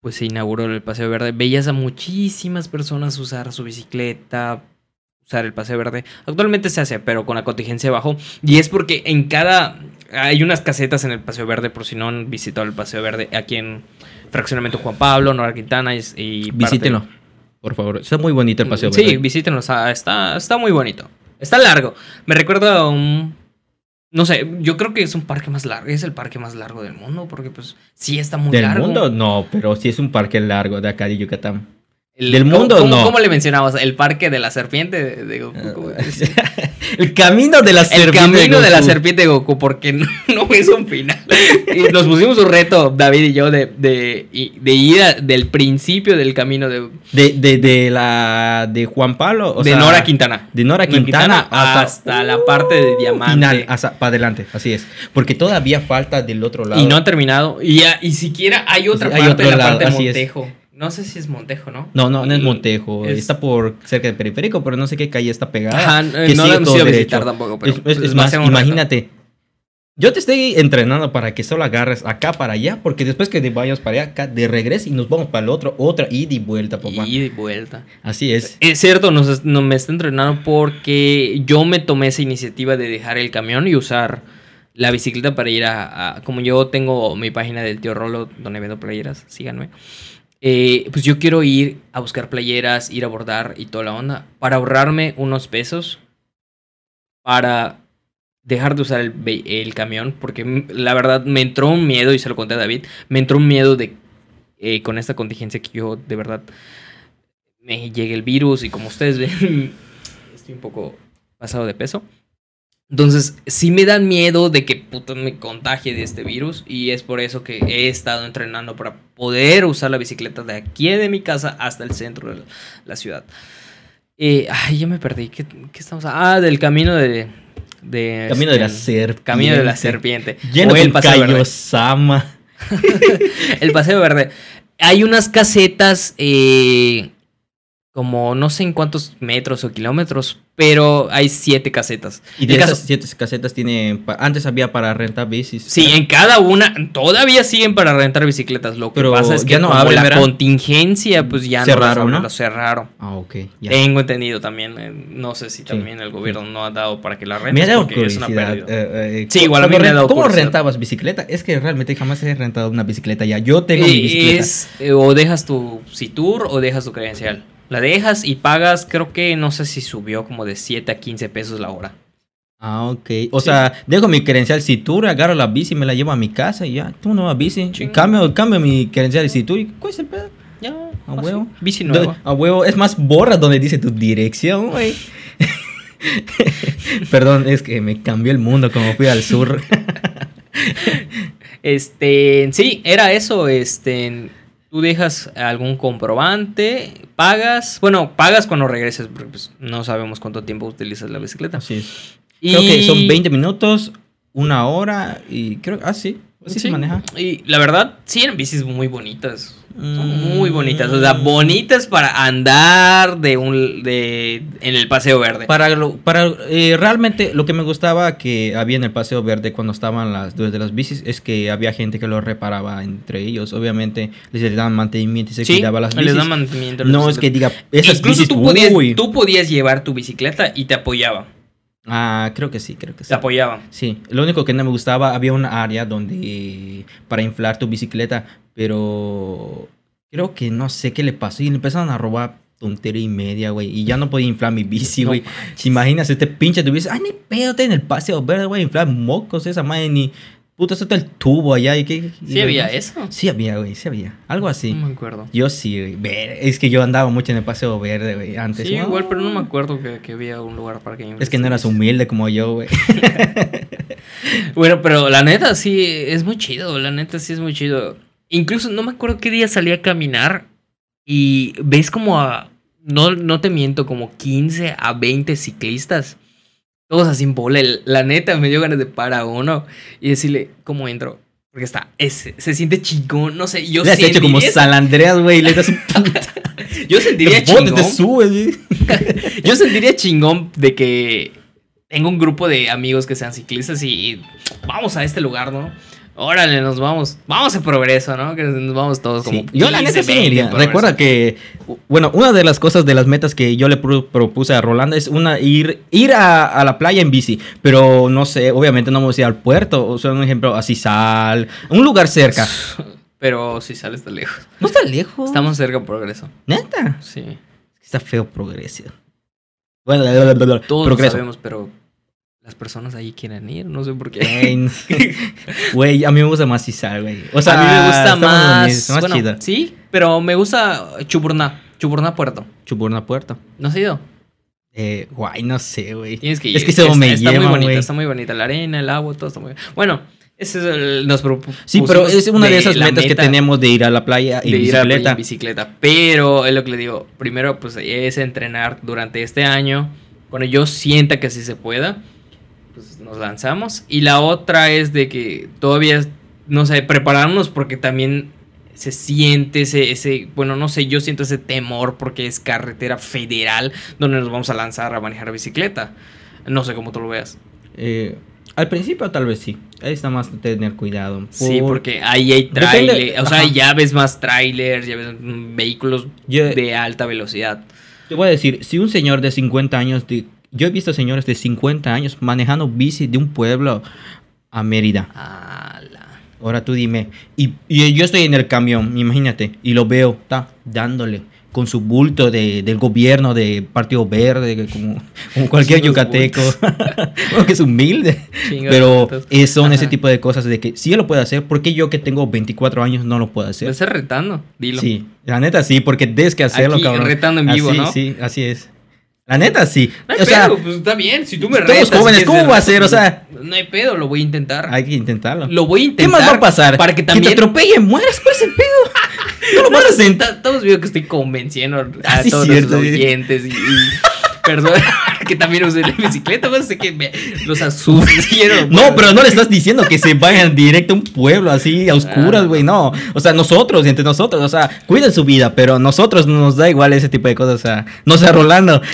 pues se inauguró el Paseo Verde, veías a muchísimas personas usar su bicicleta, usar el Paseo Verde. Actualmente se hace, pero con la contingencia bajo. Y es porque en cada hay unas casetas en el Paseo Verde, por si no han visitado el Paseo Verde, aquí en Fraccionamiento Juan Pablo, Nora Quintana y, y Visítenlo, por favor. Está muy bonito el paseo. Sí, ¿verdad? visítenlo. Está, está, está muy bonito. Está largo. Me recuerda a un. No sé, yo creo que es un parque más largo. Es el parque más largo del mundo. Porque, pues, sí está muy ¿Del largo. mundo? No, pero sí es un parque largo de acá de Yucatán. El- del ¿cómo- mundo, cómo, no. ¿Cómo le mencionabas? El parque de la serpiente de, de Goku. el camino de la El serpiente. camino de la Goku. serpiente de Goku, porque no, no es un final. Y nos pusimos un reto, David y yo, de, de, de ir a- del principio del camino de, De, de, de la de Juan Pablo. o de sea, Nora Quintana. De Nora Quintana, hasta, hasta, la parte de diamante. final, hasta para adelante, así es. Porque todavía falta del otro lado. Y no ha terminado. Y, ya- y siquiera hay otra Sí, hay parte, otro la lado, parte de es. No sé si es Montejo, ¿no? No, no, no es Y- Montejo. es- Está por cerca del periférico, pero no sé qué calle está pegada. Ajá, que no la hemos ido a visitar tampoco. Pero es, es- es más, imagínate. Yo te estoy entrenando para que solo agarres acá para allá, porque después que vayamos para allá, acá de regreso y nos vamos para el otro, otra ida y vuelta, papá. Y de vuelta. Así es. Es cierto, nos, no, me está entrenando porque yo me tomé esa iniciativa de dejar el camión y usar la bicicleta para ir a, a- como yo tengo mi página del tío Rolo donde vendo playeras, síganme. Eh, pues yo quiero ir a buscar playeras, ir a bordar y toda la onda para ahorrarme unos pesos para dejar de usar el, camión porque la verdad me entró un miedo y se lo conté a David, me entró un miedo de eh, con esta contingencia que yo de verdad me llegue el virus y como ustedes ven estoy un poco pasado de peso. Entonces, sí me dan miedo de que puta me contagie de este virus y es por eso que he estado entrenando para poder usar la bicicleta de aquí de mi casa hasta el centro de la, ciudad. Eh, ay, ya me perdí. ¿Qué, qué estamos? Ah, del camino de... de Camino de la este, serpiente. Camino de la serpiente. Lleno O el paseo verde. Kaiosama. El paseo verde. Hay unas casetas eh, como no sé en cuántos metros o kilómetros, pero hay siete casetas. Y de caso- esas siete casetas tiene. pa- Antes había para rentar bicis. Sí, en cada una todavía siguen para rentar bicicletas. Lo que Pero pasa es que ya no como abren, la ¿verdad? contingencia, pues ya Cerraron, no, ¿no? lo cerraron. Ah, ok. ya. Tengo entendido también. eh, no sé si también el gobierno no ha dado para que la renten. Me ha dado porque es una curiosidad. eh, eh, Sí, ¿cómo- igual a mí me ha dado ¿Cómo curiosidad. rentabas bicicleta? Es que realmente jamás he rentado una bicicleta ya. Yo tengo mi Eh, bicicleta. Es eh, o dejas tu Citur o dejas tu credencial. La dejas y pagas, creo que no sé si subió como de 7 a 15 pesos la hora. Ah, ok. O Sí. sea, dejo mi credencial Citur, agarro la bici, me la llevo a mi casa y ya. Tú vas bici. Sí. Cambio, cambio mi credencial de Citur y ¿cuál es el pedo? Ya. A huevo. bici nueva. A huevo. Es más, borra donde dice tu dirección, güey. Perdón, es que me cambió el mundo como fui al sur. Este, sí, era eso, este, tú dejas algún comprobante, pagas, bueno, pagas cuando regreses, porque pues, no sabemos cuánto tiempo utilizas la bicicleta. Y- Creo que son 20 minutos, una hora y creo... Ah, sí. Así se Sí, maneja. Y la verdad, sí eran bicis muy bonitas. Son Mm. muy bonitas, o sea, bonitas para andar de un de en el paseo verde. Para, lo- para eh, realmente lo que me gustaba que había en el Paseo Verde cuando estaban las de las bicis es que había gente que lo reparaba entre ellos. Obviamente les daban mantenimiento y se sí, cuidaba las les bicis. dan mantenimiento no es que diga esas Incluso bicis, tú podías, uy. tú podías llevar tu bicicleta y te apoyaba. Ah, creo que sí, creo que sí. Te apoyaba. Sí, lo único que no me gustaba, había una área donde para inflar tu bicicleta, pero creo que no sé qué le pasó y le empezaron a robar tontería y media, güey, y ya no podía inflar mi bici, No güey. ¿Te imaginas este pinche tu bici? Ay, ni pedo, en el paseo verde, güey, inflar mocos esa madre, ni puta, suelta el tubo allá y qué. y Sí había eso. Sí había, güey, sí había. Algo así. No me acuerdo. Yo sí, güey. Es que yo andaba mucho en el paseo verde, güey, antes. Sí, ¿no? igual, pero no me acuerdo que, que había un lugar para que Es que no eras humilde como yo, güey. Bueno, pero la neta sí es muy chido, la neta sí es muy chido. Incluso no me acuerdo qué día salí a caminar y ves como a, no, no te miento, como 15 a 20 ciclistas. Todos así en bola. La neta me dio ganas de parar a uno y decirle, ¿cómo entro? Porque está, es, se siente chingón, no sé, yo Le has hecho como San Andreas, güey, le das un puta. Yo sentiría chingón. te subes. Yo sentiría chingón de que tengo un grupo de amigos que sean ciclistas y vamos a este lugar, ¿no? Órale, nos vamos. Vamos a progreso, ¿no? Que nos vamos todos como. Sí, Yo la 15, neta sí 20 iría. en Progreso. Recuerda que, bueno, una de las cosas de las metas que yo le pro- propuse a Rolanda es una ir, ir a, a la playa en bici, pero no sé, obviamente no vamos a ir al puerto, o sea, un ejemplo, a Cisal, un lugar cerca. Pero si sale está lejos. No está lejos. Estamos cerca de progreso. Neta. Sí. Está feo progreso. Bueno, Todos lo progreso. sabemos, pero las personas ahí quieren ir. No sé por qué. Güey, a mí me gusta más Cisal, güey. O sea, a mí me gusta más. más bueno, chida. Sí, pero me gusta Chuburná. Chuburná Puerto. Chuburna Puerto. ¿No has ido? Eh, guay, no sé, güey. Tienes que ir. Es que se me está muy lleva, bonita, güey. está muy bonita. La arena, el agua, todo está muy Bueno, ese es el, nos Sí, pero es una de esas metas que tenemos de ir a la playa y de ir a la bicicleta. en bicicleta. Pero es lo que le digo. Primero, pues es entrenar durante este año. Cuando yo sienta que así se pueda, nos lanzamos. Y la otra es de que todavía, no sé, prepararnos porque también se siente ese, ese, bueno, no sé, yo siento ese temor porque es carretera federal donde nos vamos a lanzar a manejar bicicleta. No sé cómo tú lo veas. Eh, al principio tal vez sí. Ahí está más tener cuidado. Sí, Por- porque ahí hay trailers, o sea, ajá. ya ves más trailers, ya ves mm, vehículos Yo- de alta velocidad. Te voy a decir, si un señor de 50 años, de, yo he visto señores de 50 años manejando bici de un pueblo a Mérida. Ala. Ahora tú dime, y, y yo estoy en el camión, imagínate, y lo veo, está dándole con su bulto de, del gobierno de Partido Verde, como, como cualquier yucateco, que es humilde, Chingo pero eh, son ese Ajá. tipo de cosas de que si él lo puede hacer, ¿por qué yo que tengo 24 años no lo puedo Me hacer? estás retando, dilo. Sí, la neta sí, porque tienes que hacerlo, Aquí, cabrón. retando en vivo, Así, ¿no? Sí, así es. La neta sí. No hay o sea, pedo, pues está bien. Si tú me todos retas. si jóvenes, ¿cómo va a ser? O pues, sea- No hay pedo, lo voy a intentar. hay que intentarlo. Lo voy a ¿Qué intentar. más va a pasar? Para que te también. atropellen, mueres por ese pedo. No lo vas a sentar. Ta- Estamos viendo que estoy convenciendo a Ah, sí, todos cierto, los oyentes y, y personas que también usen la bicicleta. Pues sé que me- los asustieron. No, pero no le estás diciendo que se vayan directo a un pueblo así a oscuras, Ah. güey. No. O sea, nosotros, entre nosotros, o sea, cuiden su vida, pero nosotros nos da igual ese tipo de cosas. O sea, no sea Rolando.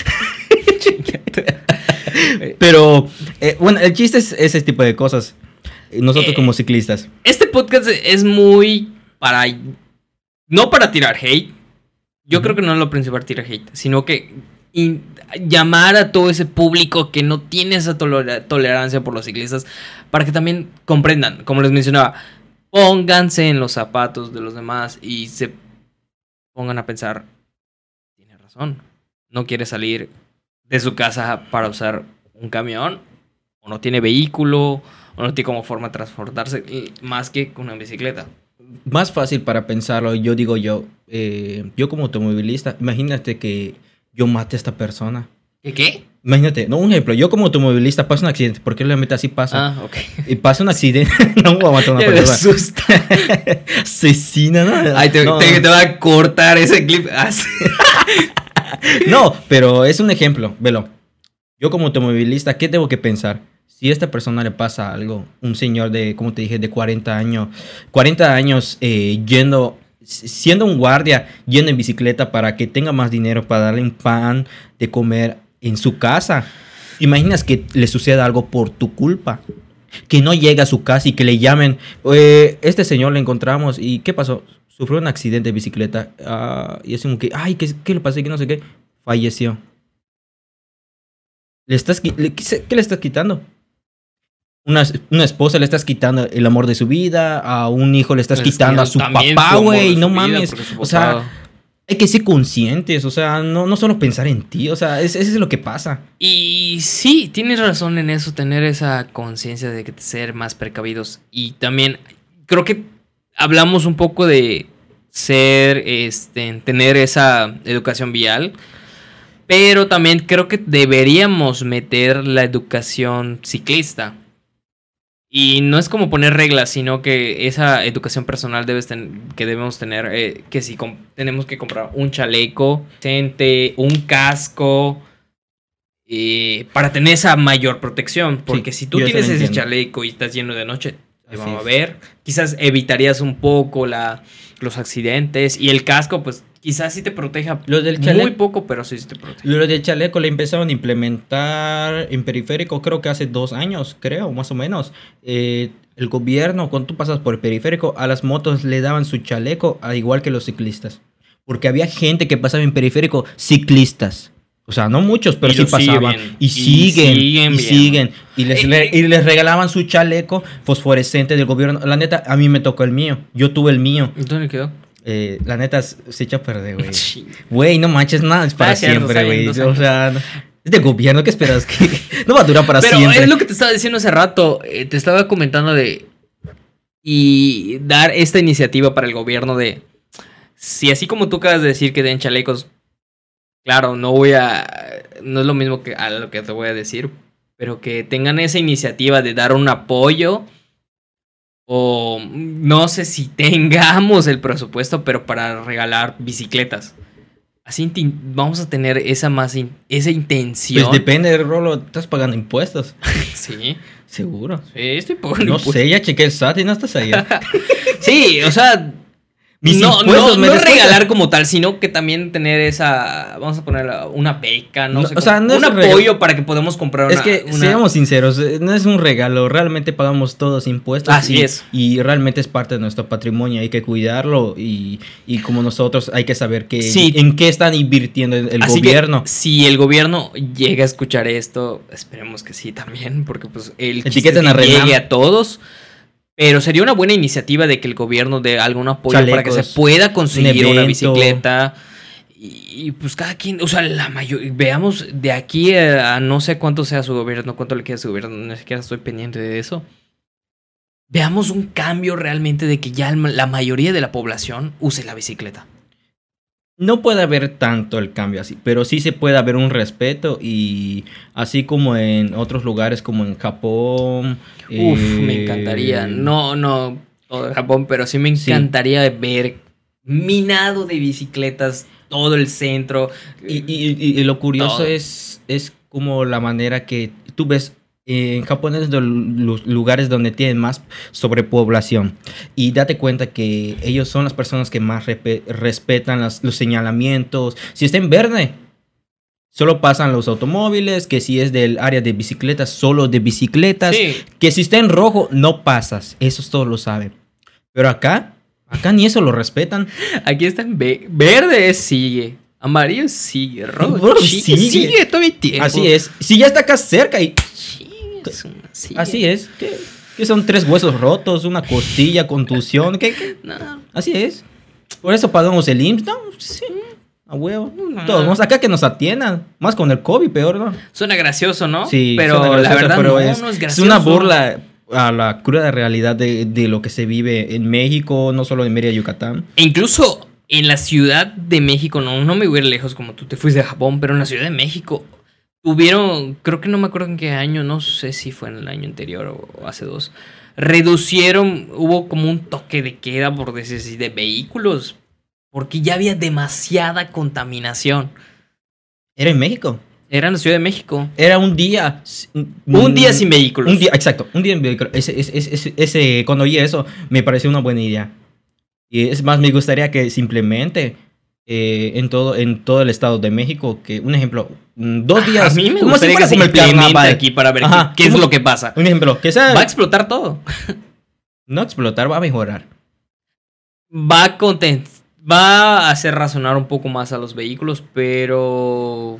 pero, eh, bueno, el chiste es ese tipo de cosas. Nosotros Eh, como ciclistas. Este podcast es muy para. No para tirar hate. Yo creo que no es lo principal tirar hate, sino que llamar a todo ese público que no tiene esa tolera- tolerancia por los ciclistas para que también comprendan, como les mencionaba, pónganse en los zapatos de los demás y se pongan a pensar, tiene razón, no quiere salir de su casa para usar un camión, o no tiene vehículo, o no tiene como forma de transportarse más que con una bicicleta. Más fácil para pensarlo, yo digo yo, eh, yo como automovilista, imagínate que yo mate a esta persona. ¿Qué? ¿Qué? Imagínate, no, un ejemplo, yo como automovilista pasa un accidente, ¿por qué le meto así pasa? Ah, ok. Y pasa un accidente, no voy a matar a una Ya me persona. asusta. Asesina, ¿no? Ay, te, no, te- te va a cortar ese clip. Ah, no, pero es un ejemplo, velo. Yo como automovilista, ¿qué tengo que pensar? Si a esta persona le pasa algo, un señor de, como te dije, de 40 años, 40 años eh, yendo, siendo un guardia, yendo en bicicleta para que tenga más dinero para darle un pan de comer en su casa. Imaginas que le suceda algo por tu culpa. Que no llegue a su casa y que le llamen, "Eh, este señor le encontramos y ¿qué pasó? Sufrió un accidente de bicicleta. ah, y es como que, ay, ¿qué, qué le pasó? Que no sé qué. Falleció. ¿Le estás, le- ¿Qué qué le estás quitando? Una, una esposa le estás quitando el amor de su vida, a un hijo le estás quitando a su papá, güey, no mames. O sea, hay que ser conscientes, o sea, no, no solo pensar en ti, o sea, es- eso es lo que pasa. Y sí, tienes razón en eso, tener esa conciencia de que ser más precavidos. Y también creo que hablamos un poco de ser, este, tener esa educación vial. Pero también creo que deberíamos meter la educación ciclista. Y no es como poner reglas, sino que esa educación personal debes ten- que debemos tener, eh, que si tenemos que comprar un chaleco, un casco, eh, para tener esa mayor protección. Porque si tú tienes ese entiendo. chaleco y estás lleno de noche, te vamos a ver. Quizás evitarías un poco la, los accidentes. Y el casco, pues quizás sí te proteja Lo del muy chaleco, poco, pero sí, sí te protege. lo del chaleco le empezaron a implementar en periférico, creo que hace dos años, creo, más o menos. Eh, el gobierno, cuando tú pasas por el periférico, a las motos le daban su chaleco, al igual que los ciclistas. Porque había gente que pasaba en periférico, ciclistas. O sea, no muchos, pero Y sí siguen. pasaban. Y, Y siguen, siguen y bien. siguen. Y les, Eh, y les regalaban su chaleco fosforescente del gobierno. La neta, a mí me tocó el mío. Yo tuve el mío. ¿Y ¿Dónde quedó? Eh, la neta, se echa a perder, güey. Güey, no manches, nada es para siempre, güey. O sea, no- es de gobierno, ¿qué esperas? Que no va a durar para Pero siempre. es lo que te estaba diciendo hace rato. eh, te estaba comentando de. Y dar esta iniciativa para el gobierno de. Si así como tú acabas de decir que den chalecos. Claro, no voy a. No es lo mismo que a lo que te voy a decir. Pero que tengan esa iniciativa de dar un apoyo. O no sé si tengamos el presupuesto, pero para regalar bicicletas. Así vamos a tener esa más in- esa intención. Pues depende, Rolo. Estás pagando impuestos. Sí, Seguro. sí, estoy pagando No impuestos. sé, ya chequé el SAT y no estás ahí. Sí, o sea, Mis no, impuestos no, no regalar como tal, sino que también tener esa, vamos a poner una beca, no, No, sé, o sea, no un regalo. apoyo para que podamos comprar una. es que, una- seamos sinceros, eh, no es un regalo. Realmente pagamos todos impuestos. Así y, es. Y realmente es parte de nuestro patrimonio. Hay que cuidarlo. Y, y como nosotros, hay que saber que, Sí. en qué están invirtiendo el, que, gobierno. si el gobierno llega a escuchar esto, esperemos que sí también, porque pues el Etiqueten a que llegue a todos. Pero sería una buena iniciativa de que el gobierno dé algún apoyo para que se pueda conseguir un una bicicleta. Y, y, pues cada quien, o sea, la mayoría, veamos de aquí a, a no sé cuánto sea su gobierno, cuánto le queda a su gobierno, ni siquiera estoy pendiente de eso. Veamos un cambio realmente de que ya la mayoría de la población use la bicicleta. No puede haber tanto el cambio así, pero sí se puede haber un respeto y así como en otros lugares como en Japón. Uf, eh, me encantaría. No, no todo Japón, pero sí me Sí. encantaría ver minado de bicicletas todo el centro. Y, y- y- y lo curioso Todo. es, es como la manera que tú ves eh, en Japón es de los lugares donde tienen más sobrepoblación. Y date cuenta que ellos son las personas que más respetan las- los señalamientos. Si está en verde, solo pasan los automóviles. Que si es del área de bicicletas, solo de bicicletas. Sí, Que si está en rojo, no pasas. Eso todos lo saben. Pero acá, acá ni eso lo respetan. aquí está en ve- verde, sigue. Amarillo sigue, rojo sigue, sigue. sigue, todavía tiempo. Así es. Si ya está acá cerca y Sigue. Así es. ¿Qué, qué son tres huesos rotos, una costilla, contusión? ¿Qué, qué? No, Así es. Por eso pagamos el IMSS, ¿no? Sí. A huevo. No. Todos vamos acá que nos atiendan. Más con el COVID, peor, ¿no? suena gracioso, ¿no? Sí. pero la verdad pero no, es, no es es gracioso. una burla a la cruda realidad de, de lo que se vive en México, no solo en Mérida, Yucatán. E incluso en la Ciudad de México, no, no me voy a ir lejos como tú te fuiste de Japón, pero en la Ciudad de México tuvieron, creo que no me acuerdo en qué año, no sé si fue en el año anterior o hace dos, reducieron, hubo como un toque de queda por decir de vehículos, porque ya había demasiada contaminación. Era en México. Era en la Ciudad de México. Era un día. Un día sin vehículos. Un día, exacto, un día sin vehículos. Ese, ese, ese, ese, cuando oí eso, me pareció una buena idea. Y es más, me gustaría que simplemente eh, en, todo, en todo el estado de México, que un ejemplo, mm, dos días. A mí me gustaría que se implemente aquí para ver Ajá, qué, qué es lo que pasa. Un ejemplo, que sea. Va a explotar todo. no explotar, va a mejorar. Va a content va a hacer razonar un poco más a los vehículos, pero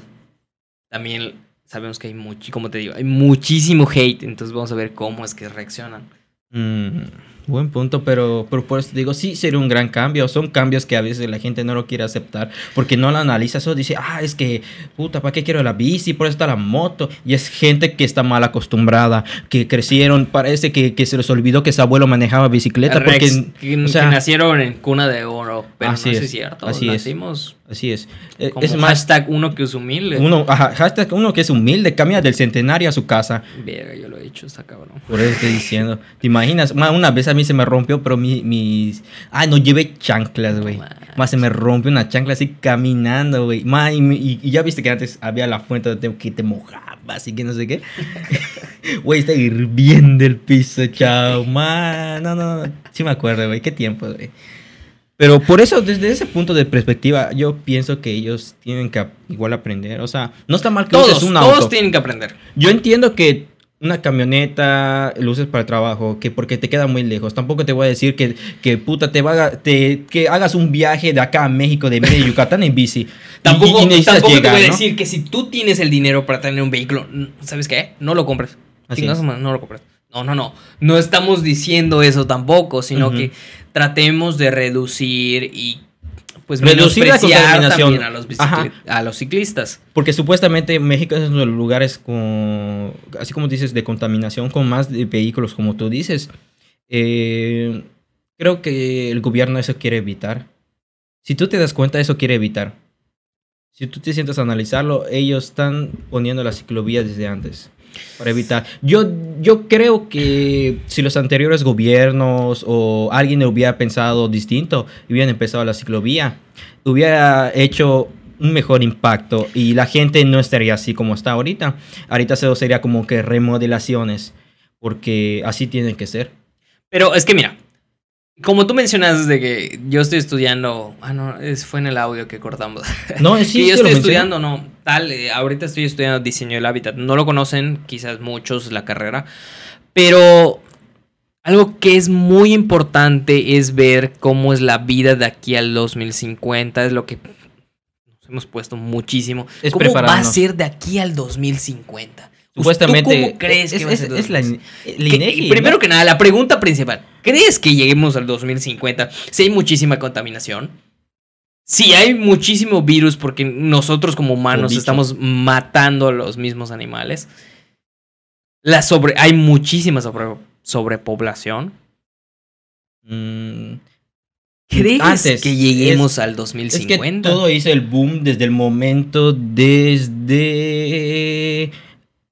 también sabemos que hay mucho, como te digo, hay muchísimo hate, entonces vamos a ver cómo es que reaccionan. Mm, buen punto, pero, pero por eso digo, sí sería un gran cambio. Son cambios que a veces la gente no lo quiere aceptar porque no lo analiza. Eso dice, ah, es que, puta, ¿para qué quiero la bici? Por eso está la moto. Y es gente que está mal acostumbrada, que crecieron, parece que, que se les olvidó que su abuelo manejaba bicicleta. porque, que, nacieron en cuna de oro, pero así no es, es cierto. Así Nacimos Así es. Eh, es más, hashtag uno que es humilde. Uno, hashtag uno que es humilde, cambia del centenario a su casa. Verga, yo lo he hecho, está cabrón. Por eso estoy diciendo. ¿Te imaginas? Una, vez a mí se me rompió, pero mi, mis... Ay, no llevé chanclas, güey. más se me rompió una chancla así caminando, güey. Y, y, ya viste que antes había la fuente de que te mojaba, así que no sé qué. Güey, está hirviendo el piso, chao. Man, no, no, no. Sí me acuerdo, güey. Qué tiempo, güey. Pero por eso, desde ese punto de perspectiva, yo pienso que ellos tienen que igual aprender. O sea, no está mal que todos, uses un auto. Todos tienen que aprender. Yo entiendo que una camioneta lo uses para el trabajo, que porque te queda muy lejos. Tampoco te voy a decir que, que puta, te, va te que hagas un viaje de acá a México, de medio Yucatán en bici. tampoco, tampoco te voy a decir que si tú tienes el dinero para tener un vehículo, ¿sabes qué? No lo compres. Así no lo compres. No, no, no. No estamos diciendo eso tampoco, sino que tratemos de reducir y pues reducir la contaminación a los, a los, ciclistas. Porque supuestamente México es uno de los lugares con, así como dices, de contaminación con más de vehículos, como tú dices. Eh, creo que el gobierno eso quiere evitar. Si tú te das cuenta, eso quiere evitar. Si tú te sientas a analizarlo, ellos están poniendo la ciclovía desde antes. Para evitar. Yo, yo creo que si los anteriores gobiernos o alguien hubiera pensado distinto, hubieran empezado la ciclovía, hubiera hecho un mejor impacto y la gente no estaría así como está ahorita. Ahorita eso sería como que remodelaciones, porque así tienen que ser. Pero es que mira, como tú mencionas de que yo estoy estudiando, ah no, fue en el audio que cortamos. No, sí, yo estoy estudiando, no, tal, eh, ahorita estoy estudiando diseño del hábitat. No lo conocen quizás muchos la carrera, pero algo que es muy importante es ver cómo es la vida de aquí al 2050, es lo que nos hemos puesto muchísimo. Es ¿Cómo va a ser de aquí al 2050? Supuestamente. ¿Cómo crees que? Es, la, Primero que nada, la pregunta principal. ¿Crees que lleguemos al 2050 si hay muchísima contaminación? Si hay muchísimo virus porque nosotros como humanos estamos matando a los mismos animales. La sobre, hay muchísima sobrepoblación. Mm, ¿Crees que lleguemos al 2050? Es que todo hizo el boom desde el momento desde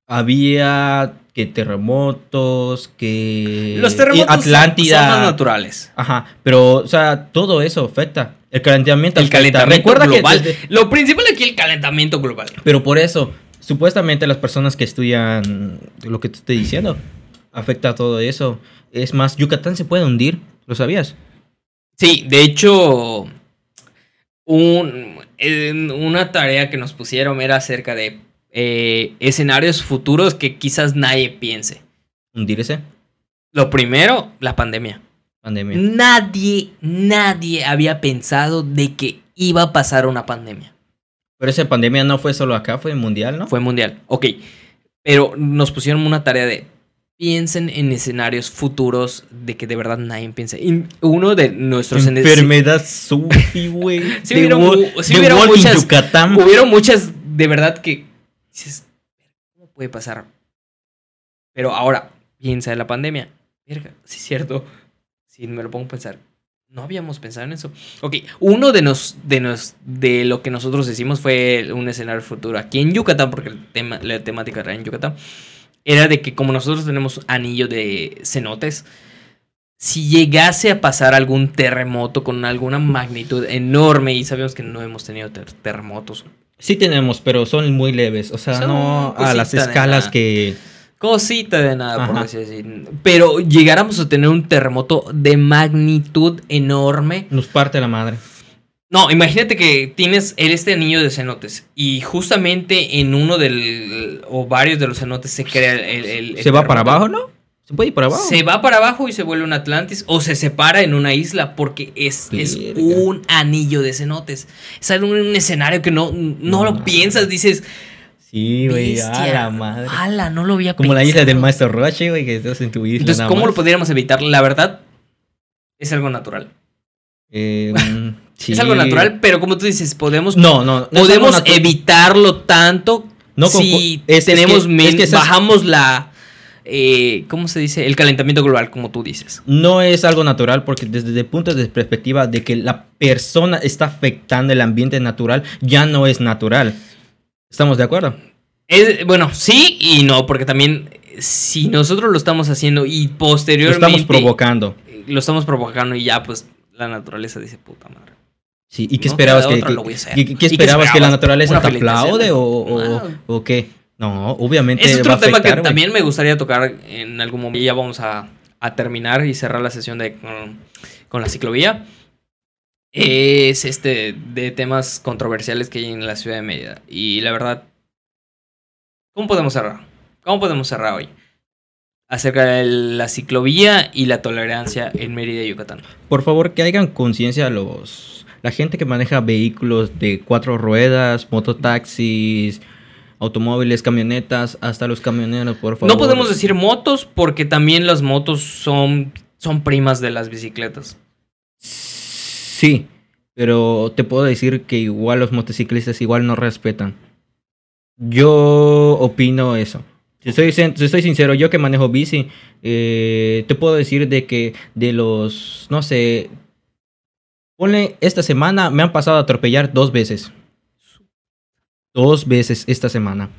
había que terremotos, que los terremotos Atlántida, son más naturales. Ajá, pero o sea, todo eso afecta. El calentamiento. El calentamiento Recuerda global. Que Lo principal aquí es el calentamiento global. Pero por eso, supuestamente las personas que estudian lo que te estoy diciendo, afecta a todo eso. Es más, Yucatán se puede hundir, ¿lo sabías? Sí, de hecho, un, una tarea que nos pusieron era acerca de eh, escenarios futuros que quizás nadie piense. ¿Hundirse? Lo primero, la pandemia. Pandemia. Nadie, nadie había pensado de que iba a pasar una pandemia. Pero esa pandemia no fue solo acá, fue mundial, ¿no? Fue mundial, ok. Pero nos pusieron una tarea de piensen en escenarios futuros de que de verdad nadie piense. uno de nuestros enfermedad Sufi, güey. sí, hubieron, muchas, hubieron muchas de verdad que dices, ¿cómo puede pasar? Pero ahora, piensa en la pandemia. Verga, sí es cierto. Si me lo pongo a pensar, No habíamos pensado en eso. Ok, uno de, nos, de, nos, de lo que nosotros hicimos fue un escenario futuro aquí en Yucatán, porque el tema, la temática era en Yucatán. Era de que como nosotros tenemos anillo de cenotes, si llegase a pasar algún terremoto con alguna magnitud enorme, y sabemos que no hemos tenido ter- terremotos, Sí tenemos, pero son muy leves. O sea, Son no a las escalas que... cosita de nada, por decir. Pero llegáramos a tener un terremoto de magnitud enorme. nos parte la madre. No, imagínate que tienes el este anillo de cenotes y justamente en uno del o varios de los cenotes se crea el, el- el ¿Se va para abajo, no? ¿Se puede ir para abajo? Se va para abajo y se vuelve un Atlantis o se separa en una isla porque es, es un anillo de cenotes. Es algo- un escenario que no, no No lo piensas, dices, Sí, güey, a la madre. ala, no lo había Como la isla del pensado". maestro Roche, güey, que estás en tu isla. Entonces, nada ¿cómo más. lo podríamos evitar? La verdad, es algo natural. Eh, mm, sí. Es algo natural, pero como tú dices, podemos, No, no. podemos evitarlo tanto No, si es- es tenemos que- es que esas- bajamos la, eh, ¿cómo se dice? El calentamiento global, como tú dices. No es algo natural porque desde el punto de perspectiva de que la persona está afectando el ambiente natural, ya no es natural. ¿Estamos de acuerdo? Es- bueno, sí y no, porque también eh, si nosotros lo estamos haciendo y Lo posteriormente estamos provocando. lo estamos provocando y ya pues la naturaleza dice puta madre. Sí, ¿y qué No esperabas que, lo voy a hacer. qué- ¿Y qué qué esperabas que la naturaleza ¿Una te aplaude o, o, o qué? No, obviamente. Es va otro a tema que afectar, también me gustaría tocar en algún momento. Ya vamos a, a terminar y cerrar la sesión de con, con la ciclovía. Es este de temas controversiales que hay en la ciudad de Mérida. Y la verdad, ¿cómo podemos cerrar? ¿Cómo podemos cerrar hoy? Acerca de la ciclovía y la tolerancia en Mérida, Yucatán. Por favor, que hagan conciencia a los la gente que maneja vehículos de cuatro ruedas, mototaxis, automóviles, camionetas, hasta los camioneros, por favor. No podemos decir motos porque también las motos son, son primas de las bicicletas. Sí, pero te puedo decir que igual los motociclistas igual no respetan. Yo opino eso. Si sin- si soy sincero, yo que manejo bici, eh, te puedo decir de que de los, no sé, ponle, esta semana me han pasado a atropellar dos veces. Dos veces esta semana.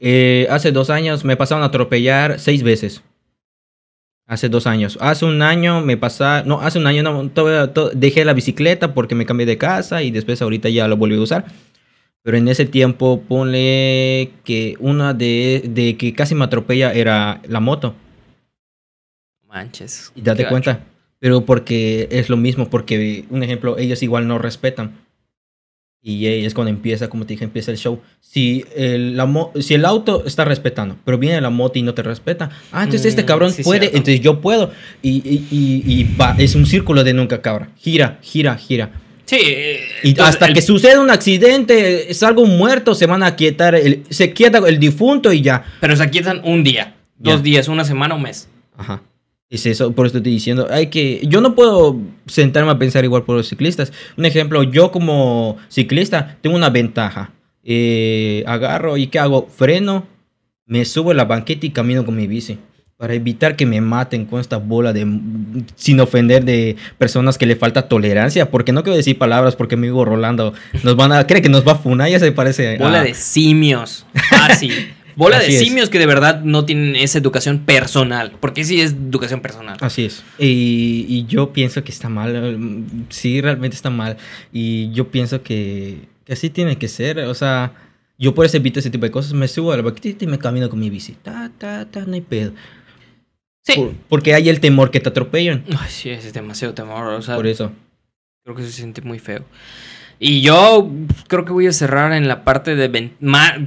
Eh, hace dos años me pasaron a atropellar seis veces. Hace dos años. Hace un año me pasaron. No, hace un año no. dejé la bicicleta porque me cambié de casa y después ahorita ya lo volví a usar. Pero en ese tiempo, ponle que una de, de que casi me atropella era la moto. Manches. Y date cuenta. Pero porque es lo mismo, porque, un ejemplo, ellos igual no respetan. Y es cuando empieza, como te dije, empieza el show. Si el, la mo- si el auto está respetando, pero viene la moto y no te respeta, ah, entonces este Mm, cabrón sí, puede, cierto. entonces yo puedo. Y, y, y, y va, es un círculo de nunca cabra. Gira, gira, gira. Sí, eh, Y entonces, hasta el- que suceda un accidente, es algo muerto, se van a quietar, el, se quieta el difunto y ya. Pero se quietan un día, dos días, una semana, un mes. Ajá. Es eso, por eso estoy diciendo, hay que, yo no puedo sentarme a pensar igual por los ciclistas. Un ejemplo, yo como ciclista tengo una ventaja. Eh, agarro y ¿qué hago? Freno, me subo a la banqueta y camino con mi bici. Para evitar que me maten con esta bola de... Sin ofender de personas que le falta tolerancia. Porque no quiero decir palabras porque mi amigo Rolando nos van a... Cree que nos va a funar, ya se parece... Bola a- de simios. Sí. Bola Así de es. simios que de verdad no tienen esa educación personal. Porque sí es educación personal. Así es. Y, y yo pienso que está mal. mm, Sí, realmente está mal. Y yo pienso que, que así tiene que ser. O sea, yo por eso evito ese tipo de cosas. Me subo a la baquetita y me camino con mi bici. Ta, ta, ta, no hay pedo. Sí. Por- porque hay el temor que te atropellan. Ay, sí, es demasiado temor. O sea, Por eso. creo que se siente muy feo. Y yo creo que voy a cerrar en la parte de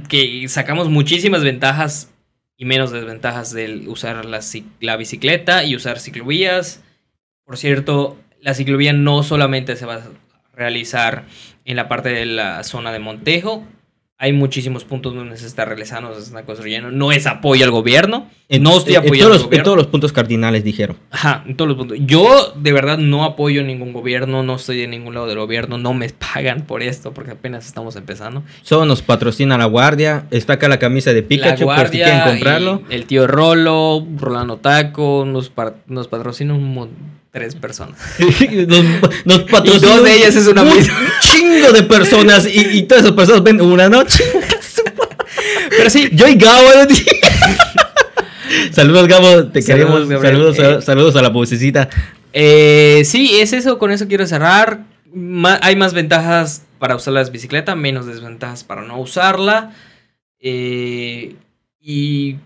que sacamos muchísimas ventajas y menos desventajas del usar la bicicleta y usar ciclovías. Por cierto, la ciclovía no solamente se va a realizar en la parte de la zona de Montejo. Hay muchísimos puntos donde se está realizando, se está construyendo. No es apoyo al gobierno. En, no estoy en apoyando todos al los, en todos los puntos cardinales dijeron. Ajá, en todos los puntos. Yo de verdad no apoyo ningún gobierno, no estoy de ningún lado del gobierno, no me pagan por esto porque apenas estamos empezando. Solo nos patrocina la guardia. Está acá la camisa de Pikachu por si quieren comprarlo. y el tío Rolo, Rolando Taco, nos, patrocina un mon- tres personas. nos, nos Y patrocina dos de ellas es una un chingo de personas y, y todas esas personas ven una noche. Pero sí, Yo y Gabo. ¿no? Saludos, Gabo. Te Saludos, queremos. Saludos, a, Eh. saludos a la vocecita. Eh, sí, es eso, con eso quiero cerrar. Ma- hay más ventajas para usar la bicicleta, menos desventajas para no usarla. Eh, y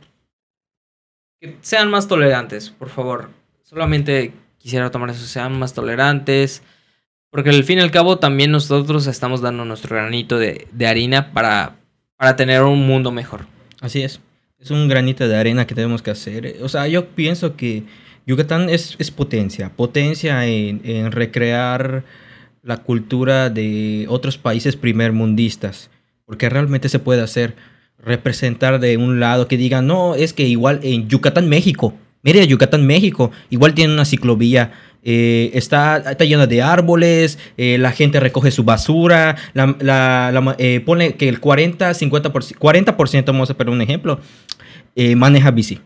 que sean más tolerantes, por favor. Solamente quisiera tomar eso, sean más tolerantes. Porque al fin y al cabo también nosotros estamos dando nuestro granito de, de harina para, para tener un mundo mejor. Así es. Es un granito de arena que tenemos que hacer. O sea, yo pienso que Yucatán es, es potencia. Potencia en, en recrear la cultura de otros países primermundistas. Porque realmente se puede hacer. Representar de un lado que digan, no, es que igual en Yucatán, México. Mire, Yucatán, México. Igual tiene una ciclovía. eh, está, está llena de árboles, eh, la gente recoge su basura, la, la- eh, pone que el 40, 50%, 40%, vamos a poner un ejemplo, maneja bici.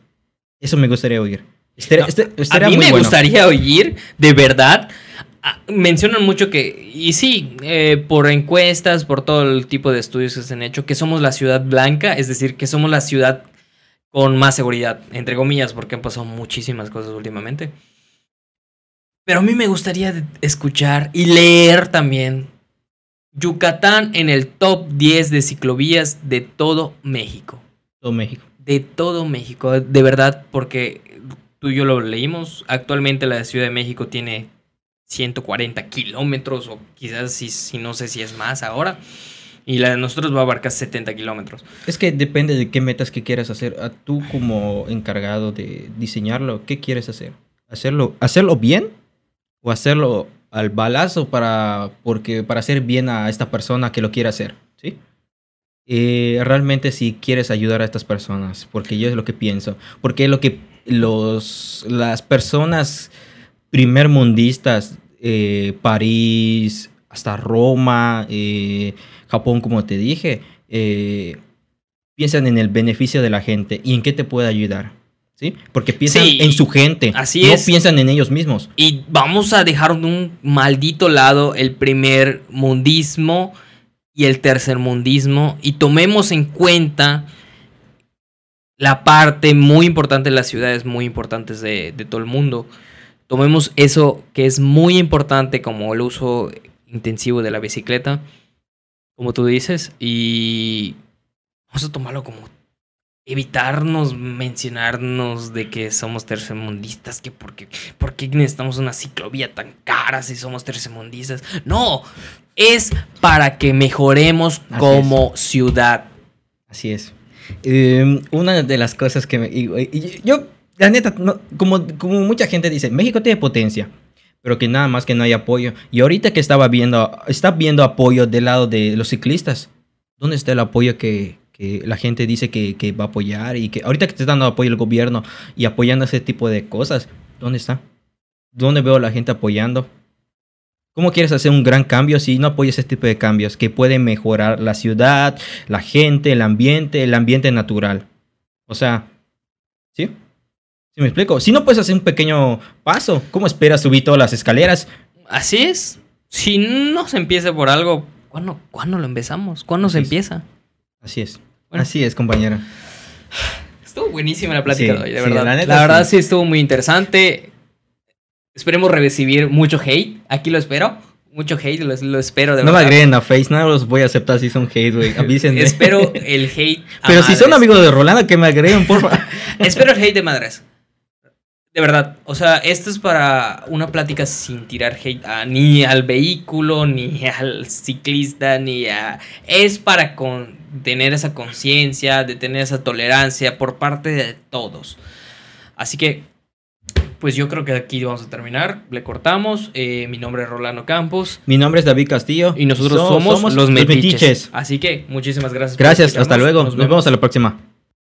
Eso me gustaría oír. No, este- a mí me bueno. gustaría oír, de verdad. ah, Mencionan mucho que, y sí, eh, por encuestas, por todo el tipo de estudios que se han hecho, que somos la ciudad blanca, es decir, que somos la ciudad con más seguridad, entre comillas, porque han pasado muchísimas cosas últimamente. Pero a mí me gustaría escuchar y leer también Yucatán en el top 10 de ciclovías de todo México Todo México. de todo México, de verdad, porque tú y yo lo leímos. Actualmente la Ciudad de México tiene 140 kilómetros, o quizás si, si no sé si es más ahora. Y la de nosotros va a abarcar 70 kilómetros. Es que depende de qué metas que quieras hacer. A tú como encargado de diseñarlo, ¿qué quieres hacer? ¿Hacerlo, hacerlo bien? ¿O hacerlo al balazo para, porque, para hacer bien a esta persona que lo quiere hacer? ¿Sí? Eh, realmente si quieres ayudar a estas personas, porque yo es lo que pienso. Porque lo que los, las personas primermundistas, eh, París, hasta Roma, eh, Japón, como te dije, eh, piensan en el beneficio de la gente y en qué te puede ayudar. ¿Sí? Porque piensan Sí, en su gente, así no es. piensan en ellos mismos. Y vamos a dejar de un maldito lado el primer mundismo y el tercer mundismo y tomemos en cuenta la parte muy importante de las ciudades muy importantes de, de todo el mundo. Tomemos eso que es muy importante como el uso intensivo de la bicicleta, como tú dices, y vamos a tomarlo como evitarnos mencionarnos de que somos tercermundistas, que porque, porque necesitamos una ciclovía tan cara si somos tercermundistas. No, es para que mejoremos Así como ciudad. Así es. Eh, una de las cosas que me... y- y- yo, la neta, no- como, como mucha gente dice, México tiene potencia, pero que nada más que no hay apoyo. Y ahorita que estaba viendo, está viendo apoyo del lado de los ciclistas. ¿Dónde está el apoyo que, que la gente dice que, que va a apoyar? Y que ahorita que está dando apoyo el gobierno y apoyando ese tipo de cosas, ¿dónde está? ¿Dónde veo la gente apoyando? ¿Cómo quieres hacer un gran cambio si no apoyas ese tipo de cambios que pueden mejorar la ciudad, la gente, el ambiente, el ambiente natural? O sea, ¿sí? ¿Sí me explico? Si no puedes hacer un pequeño paso, ¿cómo esperas subir todas las escaleras? Así es. Si no se empieza por algo, ¿cuándo, ¿cuándo lo empezamos? ¿Cuándo se es. empieza? Así es. Bueno. Así es, compañero. Estuvo buenísima la plática Sí, de hoy, de sí, verdad. la verdad sí. sí. estuvo muy interesante. Esperemos recibir mucho hate. Aquí lo espero. Mucho hate, lo, lo espero de No me verdad. agreguen a Face, no los voy a aceptar si son hate, güey. Avísenme. Espero el hate. a Pero si son amigos de Rolando, que me agreguen, por favor. Espero el hate de madres. De verdad. O sea, esto es para una plática sin tirar hate a- ni al vehículo, ni al ciclista, ni a. Es para con- tener esa conciencia, de tener esa tolerancia por parte de todos. Así que, pues yo creo que aquí vamos a terminar. Le cortamos. Eh, mi nombre es Rolando Campos. Mi nombre es David Castillo. Y nosotros So- somos, los metiches. metiches. Así que, muchísimas gracias. por Gracias, hasta luego. Nos vemos a la próxima.